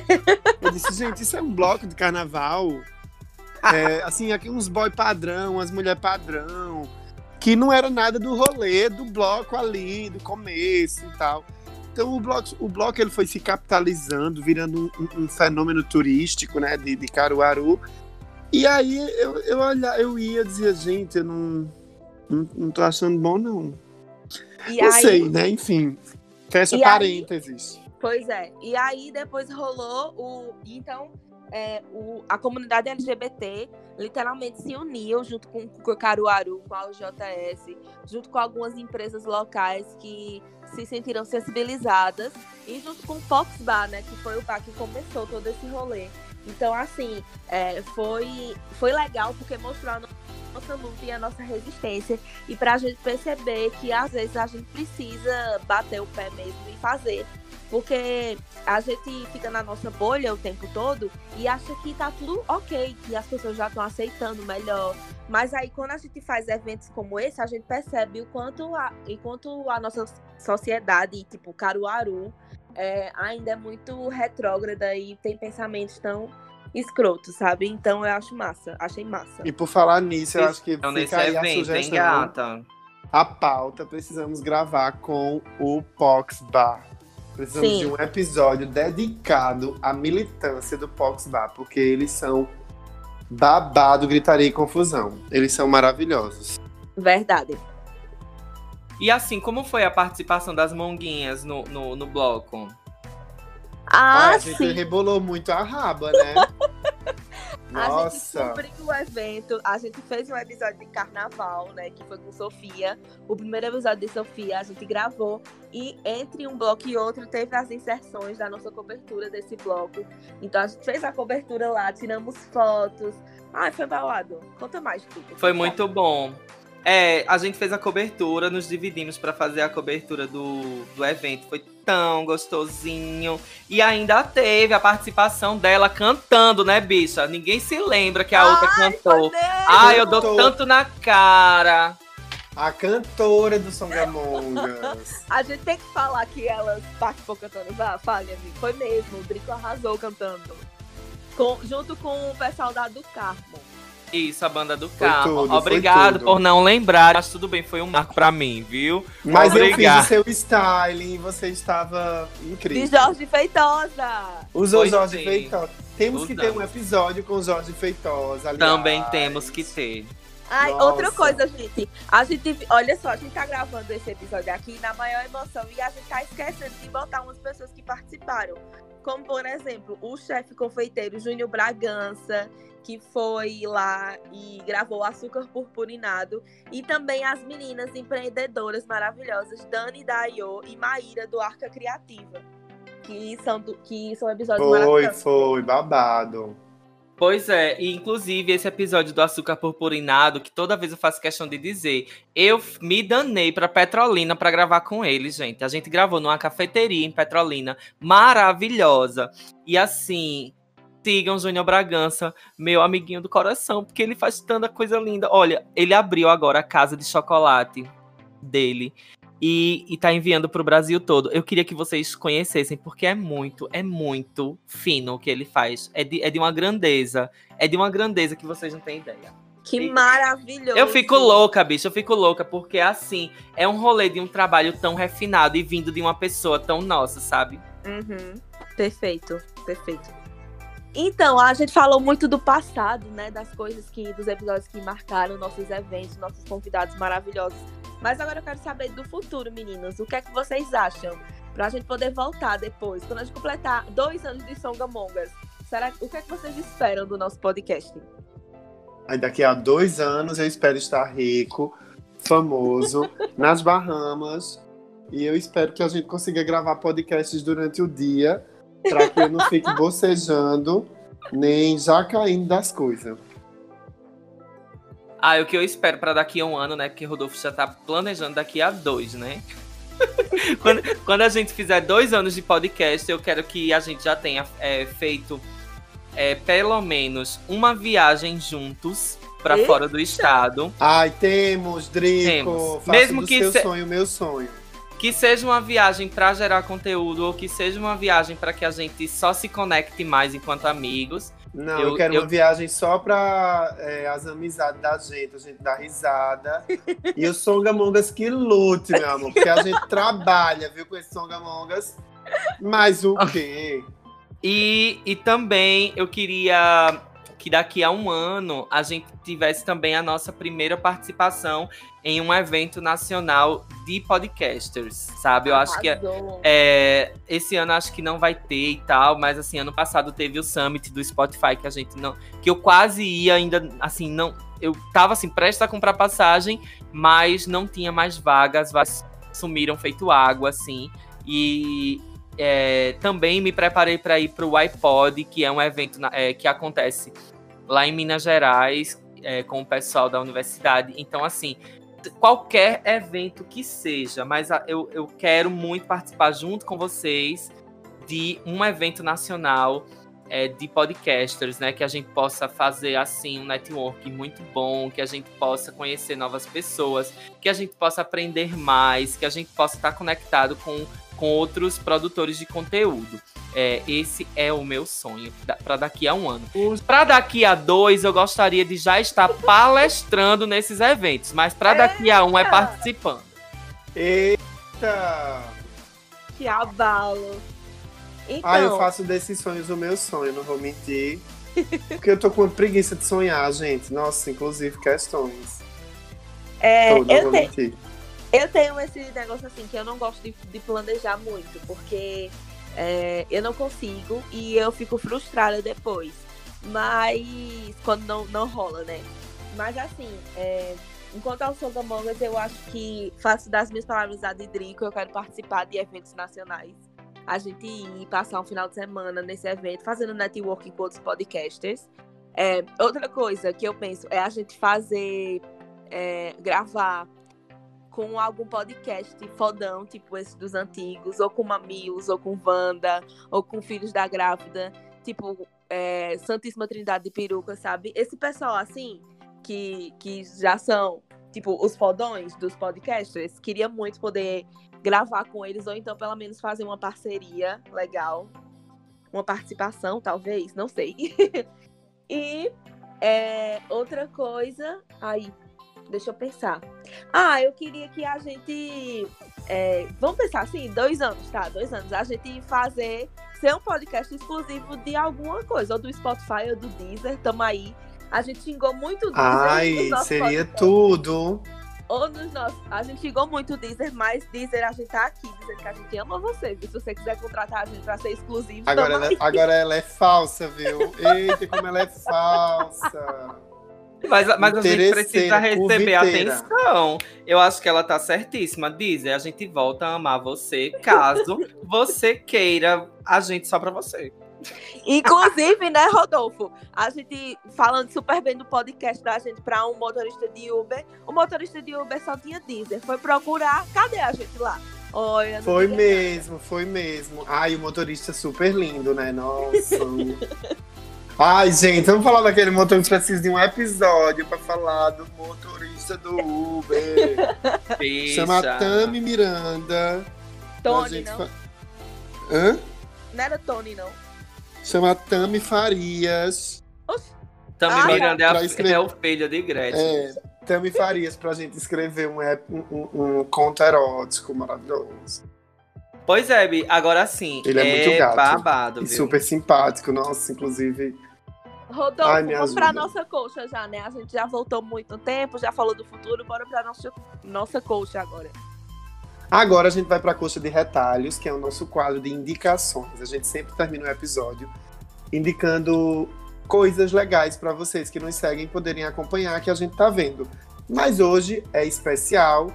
Eu disse, <laughs> gente, isso é um bloco de carnaval. É, assim, aqui uns boy padrão, umas mulher padrão, que não era nada do rolê do bloco ali, do começo e tal. Então o bloco, o bloco ele foi se capitalizando, virando um, um- fenômeno turístico, né, de, de Caruaru. E aí eu, eu, olha, eu ia e dizia, gente, eu não, não, não tô achando bom, não. E não aí, sei, né? Enfim. Fecha E aí- parênteses. Pois é. E aí depois rolou o. Então, é, o, a comunidade LGBT literalmente se uniu junto com o Caruaru, com a UJS, junto com algumas empresas locais que se sentiram sensibilizadas, e junto com o Fox Bar, né? Que foi o bar que começou todo esse rolê. Então, assim, é, foi, foi legal porque mostrou a no- nossa luta e a nossa resistência. E pra gente perceber que às vezes a gente precisa bater o pé mesmo e fazer. Porque a gente fica na nossa bolha o tempo todo e acha que tá tudo ok, que as pessoas já estão aceitando melhor. Mas aí quando a gente faz eventos como esse, a gente percebe o quanto a, enquanto a nossa sociedade, tipo Caruaru, é, ainda é muito retrógrada e tem pensamentos tão escrotos, sabe? Então eu acho massa, achei massa. E por falar nisso, eu acho que Então, fica aí a evento, hein, sugestão. gata? a pauta, precisamos gravar com o Pox Bar. Precisamos Sim. de um episódio dedicado à militância do Pox Bar, porque eles são babado, gritaria e confusão. Eles são maravilhosos. Verdade. E assim, como foi a participação das monguinhas no, no, no bloco? Ah, Ai, a gente sim. rebolou muito a raba, né? <laughs> A gente Nossa. cobriu o evento, a gente fez um episódio de carnaval, né? Que foi com Sofia. O primeiro episódio de Sofia a gente gravou. E entre um bloco e outro teve as inserções da nossa cobertura desse bloco. Então a gente fez a cobertura lá, tiramos fotos. Ai, foi balado. Conta mais, Kika. Foi muito bom. É, a gente fez a cobertura, nos dividimos pra fazer a cobertura do, do evento. Foi tão gostosinho. E ainda teve a participação dela cantando, né, bicha? Ninguém se lembra que a outra cantou. Ai, eu dou tanto na cara. A cantora do Songamongas. A gente tem que falar que ela participou cantando. Vá, fale, amigo. Foi mesmo. O Drico arrasou cantando. Com- junto com o pessoal da do Carmo. Isso, a banda do Foi carro. tudo, foi Obrigado tudo. por não lembrar, mas tudo bem, foi um marco pra mim, viu? Mas eu fiz Obrigado. o seu styling você estava De incrível. Jorge Feitosa. Usou Pois Jorge sim. Feitosa. Temos que ter um Usamos. episódio com Jorge Feitosa. aliás. Também temos que ter. Ai, Nossa. outra coisa, gente. A gente, olha só, a gente tá gravando esse episódio aqui na maior emoção e a gente tá esquecendo de botar umas pessoas que participaram. Como, por exemplo, o chefe confeiteiro Júnior Bragança, que foi lá e gravou Açúcar Purpurinado. E também as meninas empreendedoras maravilhosas, Dani Dayo e Maíra do Arca Criativa. Que são, do- que são episódios Foi, maravilhosos. foi, babado. Pois é, e inclusive esse episódio do açúcar purpurinado, que toda vez eu faço questão de dizer, eu me danei pra Petrolina pra gravar com eles, gente. A gente gravou numa cafeteria em Petrolina, maravilhosa. E assim, sigam Júnior Bragança, meu amiguinho do coração, porque ele faz tanta coisa linda. Olha, ele abriu agora a casa de chocolate dele. E, e tá enviando pro Brasil todo. Eu queria que vocês conhecessem, porque é muito, é muito fino o que ele faz. É de, é de uma grandeza. É de uma grandeza que vocês não têm ideia. Que E- maravilhoso. Eu fico louca, bicho, eu fico louca, porque assim, é um rolê de um trabalho tão refinado e vindo de uma pessoa tão nossa, sabe? Uhum. Perfeito, perfeito. Então, a gente falou muito do passado, né? Das coisas que, dos episódios que marcaram nossos eventos, nossos convidados maravilhosos. Mas agora eu quero saber do futuro, meninas. O que é que vocês acham? Pra gente poder voltar depois, quando a gente completar dois anos de Songamongas. Será o que é que vocês esperam do nosso podcast? Aí daqui a dois anos eu espero estar rico, famoso, <laughs> nas Bahamas. E eu espero que a gente consiga gravar podcasts durante o dia, para que eu não fique bocejando, nem já caindo das coisas. Ah, o que eu espero pra daqui a um ano, né? Porque Rodolfo já tá planejando daqui a dois, né? <laughs> quando, quando a gente fizer dois anos de podcast, eu quero que a gente já tenha é, feito é, pelo menos uma viagem juntos pra Eita! fora do estado. Ai, temos, Drico. Temos. Mesmo do que seu se- sonho, meu sonho. Que seja uma viagem pra gerar conteúdo ou que seja uma viagem pra que a gente só se conecte mais enquanto amigos. Não, eu, Eu- quero eu- uma viagem só pra é, as amizades da gente, a gente dar risada. <laughs> e o Songamongas que lute, meu amor, porque a gente <laughs> trabalha, viu, com esse Songamongas. Mas o quê? E, e também eu queria que daqui a um ano a gente tivesse também a nossa primeira participação em um evento nacional de podcasters, sabe? Eu acho que é- é, esse ano acho que não vai ter e tal, mas assim, ano passado teve o summit do Spotify que a gente não. que eu quase ia ainda, assim, não. Eu tava assim, prestes a comprar passagem, mas não tinha mais vagas, vagas sumiram feito água, assim. E é, também me preparei para ir para o iPod, que é um evento na- é, que acontece lá em Minas Gerais, é, com o pessoal da universidade. Então, assim, qualquer evento que seja, mas eu, eu quero muito participar junto com vocês de um evento nacional é, de podcasters, né? Que a gente possa fazer assim um network muito bom, que a gente possa conhecer novas pessoas, que a gente possa aprender mais, que a gente possa estar conectado com, com outros produtores de conteúdo. É, esse é o meu sonho para daqui a um ano. Para daqui a dois, eu gostaria de já estar palestrando nesses eventos, mas para daqui a um é participando. Eita! Que abalo. Então, Ah, eu faço desses sonhos o meu sonho, não vou mentir. <laughs> Porque eu tô com preguiça de sonhar, gente. Nossa, inclusive questões. é, eu, vou te- mentir. Eu tenho esse negócio assim, que eu não gosto de, de planejar muito, porque é, eu não consigo e eu fico frustrada depois. Mas quando não, não rola, né? Mas assim, é, enquanto ao Sou da Mongas, eu acho que faço das minhas palavras a de Drico, eu quero participar de eventos nacionais. A gente ir passar um final de semana nesse evento, fazendo networking com outros podcasters. É, outra coisa que eu penso é a gente fazer, é, gravar com algum podcast fodão, tipo esse dos antigos, ou com Mamilos, ou com Wanda, ou com Filhos da Grávida, tipo é, Santíssima Trindade de Peruca, sabe? Esse pessoal assim, que, que já são tipo, os fodões dos podcasters. Queria muito poder gravar com eles, ou então pelo menos fazer uma parceria legal. Uma participação, talvez, não sei. <laughs> e é, outra coisa. Aí, deixa eu pensar. Ah, eu queria que a gente. é, vamos pensar assim, dois anos, tá? Dois anos. A gente fazer ser um podcast exclusivo de alguma coisa, ou do Spotify ou do Deezer. Tamo aí. A gente xingou muito o Deezer. Ai, seria podcasts. tudo. Ou nos nossos. A gente xingou muito o Deezer, mas Deezer a gente tá aqui dizendo que a gente ama vocês. E se você quiser contratar a gente pra ser exclusivo, Agora ela, aí. agora ela é falsa, viu? <laughs> Eita, como ela é falsa. Mas, mas a gente precisa receber curviteira. atenção. Eu acho que ela tá certíssima. Dizer, a gente volta a amar você caso <laughs> você queira a gente só pra você. Inclusive, né, Rodolfo? A gente falando super bem do podcast da gente pra um motorista de Uber. O motorista de Uber só tinha Deezer. Foi procurar. Cadê a gente lá? Olha, não Foi mesmo, foi mesmo. Ai, o motorista super lindo, né? Nossa. <laughs> Ai, gente, vamos falar daquele motorista que precisa de um episódio pra falar do motorista do Uber. <laughs> Bicha. Chama Tami Miranda. Tony, não? fa- Hã? Não era Tony, não. Chama Tami Farias. Também Ah, Miranda é, a, escrever. é o filho de Gretchen. É, Tami Farias pra gente escrever um, ep- um, um- um conto erótico maravilhoso. Pois é, Bi, agora sim. Ele é muito gato. babado, E viu? super simpático, nossa, inclusive. Rodolfo, Ai, vamos ajuda. nossa coxa já, né? A gente já voltou muito tempo, já falou do futuro, bora pra nossa, nossa coxa agora. Agora a gente vai pra coxa de retalhos, que é o nosso quadro de indicações. A gente sempre termina o episódio indicando coisas legais pra vocês que nos seguem poderem acompanhar que a gente tá vendo. Mas hoje é especial,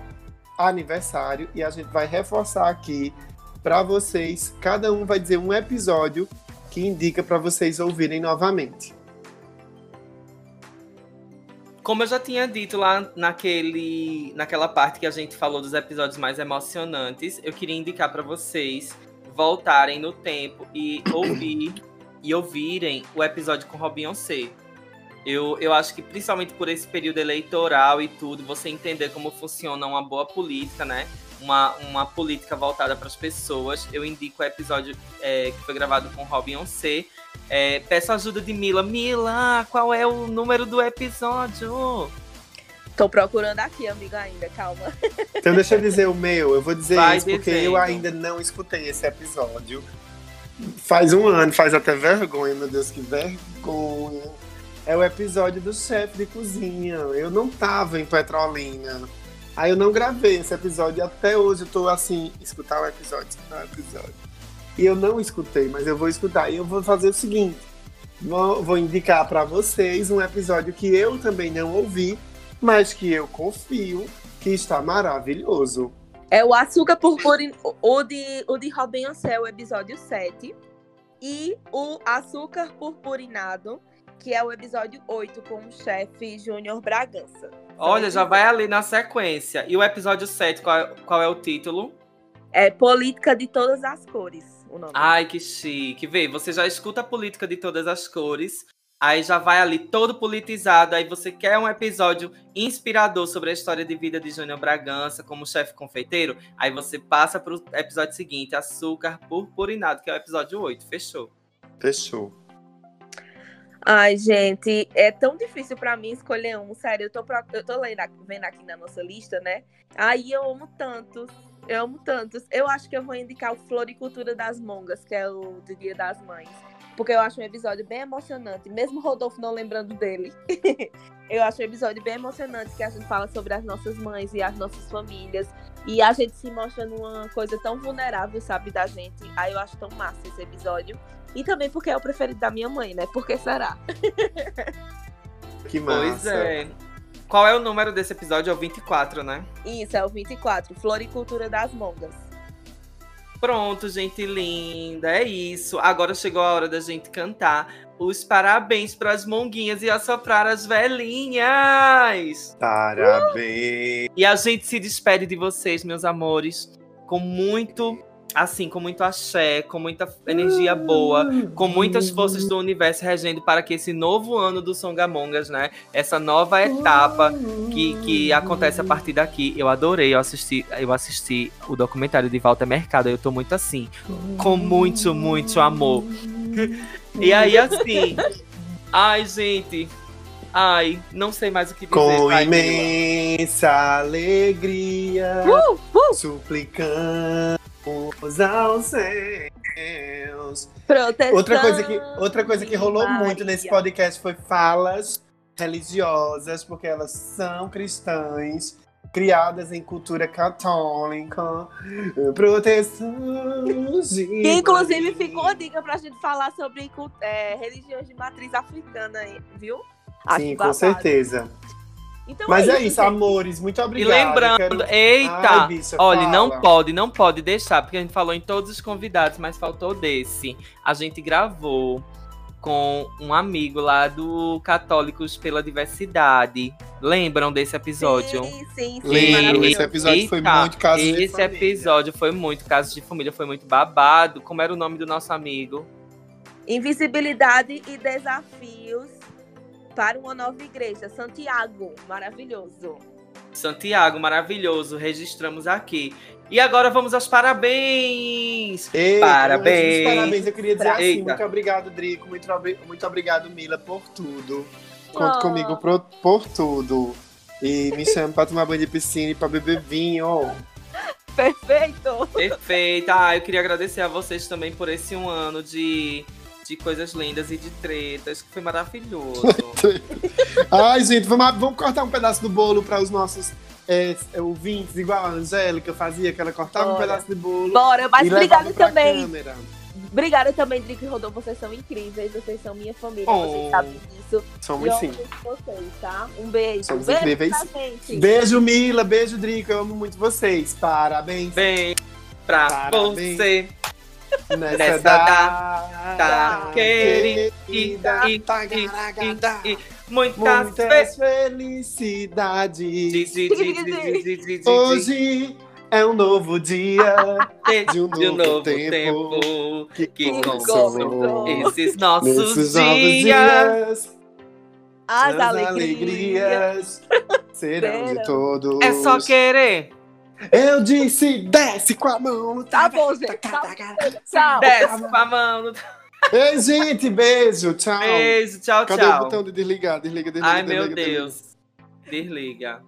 aniversário, e a gente vai reforçar aqui pra vocês. Cada um vai dizer um episódio que indica pra vocês ouvirem novamente. Como eu já tinha dito lá naquele, naquela parte que a gente falou dos episódios mais emocionantes, eu queria indicar pra vocês voltarem no tempo e ouvir <coughs> e ouvirem o episódio com Robinho C. Eu, eu acho que principalmente por esse período eleitoral e tudo, você entender como funciona uma boa política, né? Uma, uma política voltada para as pessoas. Eu indico o episódio é, que foi gravado com Robin C. É, peço ajuda de Mila. Mila, qual é o número do episódio? Tô procurando aqui, amiga, ainda, calma. <laughs> Então deixa eu dizer o meu, eu vou dizer Vai isso porque dizendo. eu ainda não escutei esse episódio. Faz um ano, faz até vergonha, meu Deus, que vergonha. É o episódio do chefe de cozinha. Eu não tava em Petrolina. Aí eu não gravei esse episódio até hoje eu tô assim, escutar o episódio, escutar o episódio. E eu não escutei, mas eu vou escutar. E eu vou fazer o seguinte: vou, vou indicar pra vocês um episódio que eu também não ouvi, mas que eu confio que está maravilhoso. É o Açúcar Purpurina, o de, o de Robin Ansel, episódio 7. E o Açúcar Purpurinado, que é o episódio 8, com o chefe Júnior Bragança. Olha, já vai ali na sequência. E o episódio 7, qual, é- qual é o título? É Política de Todas as Cores, o nome. Ai, que chique. Vê, você já escuta a política de todas as cores. Aí já vai ali todo politizado. Aí você quer um episódio inspirador sobre a história de vida de Júnior Bragança como chefe confeiteiro. Aí você passa pro episódio seguinte, Açúcar Purpurinado, que é o episódio 8. Fechou. Fechou. Ai, gente, é tão difícil pra mim escolher um. Sério, eu tô, pro- eu tô lendo, vendo aqui na nossa lista, né? Aí eu amo tantos. Eu amo tantos. Eu acho que eu vou indicar o Floricultura das Mongas, que é o do Dia das Mães. Porque eu acho um episódio bem emocionante, mesmo Rodolfo não lembrando dele. <laughs> eu acho um episódio bem emocionante que a gente fala sobre as nossas mães e as nossas famílias. E a gente se mostra numa coisa tão vulnerável, sabe, da gente. Aí eu acho tão massa esse episódio. E também porque é o preferido da minha mãe, né? Por que será? Que massa. Pois é. Qual é o número desse episódio? É o 24, né? Isso, é o 24, Floricultura das Mongas. Pronto, gente linda, é isso. Agora chegou a hora da gente cantar os parabéns para as monguinhas e assoprar as velhinhas. Parabéns. E a gente se despede de vocês, meus amores, com muito assim, com muito axé, com muita energia boa, com muitas forças do universo regendo para que esse novo ano do Songamongas, né? Essa nova etapa que, que acontece a partir daqui. Eu adorei, eu assisti, eu assisti o documentário de Walter Mercado, eu tô muito assim, com muito, muito amor. <laughs> E aí, assim, ai, gente, ai, não sei mais o que dizer. Com vai, Mila. imensa alegria, Uh, uh, suplicamos aos céus. proteção. Outra coisa que, outra coisa que rolou Maria. muito nesse podcast foi falas religiosas, porque elas são cristãs, criadas em cultura católica. Proteção de inclusive ficou a dica pra gente falar sobre é, religiões de matriz africana, aí, viu? Acho Sim, com babado. certeza. Então Mas é isso, gente. amores. Muito E obrigado. lembrando, Quero- eita, Ai, bicha, olha, fala. não pode, não pode deixar, porque a gente falou em todos os convidados, mas faltou desse. A gente gravou com um amigo lá do Católicos pela Diversidade. Lembram desse episódio? Sim, sim, sim. Lembro, esse episódio foi Eita, muito caso de Esse família. episódio foi muito caso de família, foi muito babado. Como era o nome do nosso amigo? Invisibilidade e desafios para uma nova igreja. Santiago, maravilhoso. Santiago, maravilhoso, registramos aqui. E agora vamos aos parabéns! Ei, Parabéns. parabéns, eu queria dizer assim, Eita. muito obrigado, Drico, muito, muito obrigado, Mila, por tudo. Conta Oh. comigo por, por tudo. E me <laughs> chama pra tomar banho de piscina e pra beber vinho. Perfeito. Perfeito. Ah, eu queria agradecer a vocês também por esse um ano de, de coisas lindas e de tretas, que foi maravilhoso. <laughs> Ai, gente, vamos, vamos cortar um pedaço do bolo para os nossos é, ouvintes, igual a Angélica fazia, que ela cortava um Bora. pedaço de bolo Bora, mas obrigada também. câmera. Obrigada também, Drico e Rodolfo. Vocês são incríveis. Vocês são minha família. Oh. Vocês sabem disso. Somos sim. vocês, tá? Um beijo. Somos beijo incríveis. pra gente. Beijo, Mila, beijo, Drico, eu amo muito vocês. Parabéns Bem, pra Parabéns. você. Nessa, nessa data data querida, querida, e- e- Muitas Muitas felicidades. felicidades. Hoje é um novo dia de um de um novo, novo tempo, tempo que, que começou. esses nossos dias. dias, As, as alegrias. alegrias serão de serão. todos. É só querer. Eu disse, desce com a mão. Tá bom, gente. Tá. Tchau. Desce com a mão. no- Ei, gente, beijo, tchau. Beijo, tchau, Cadê o tchau. botão de desligar? Desliga, desliga, Ai, desliga, meu desliga. Deus. Desliga.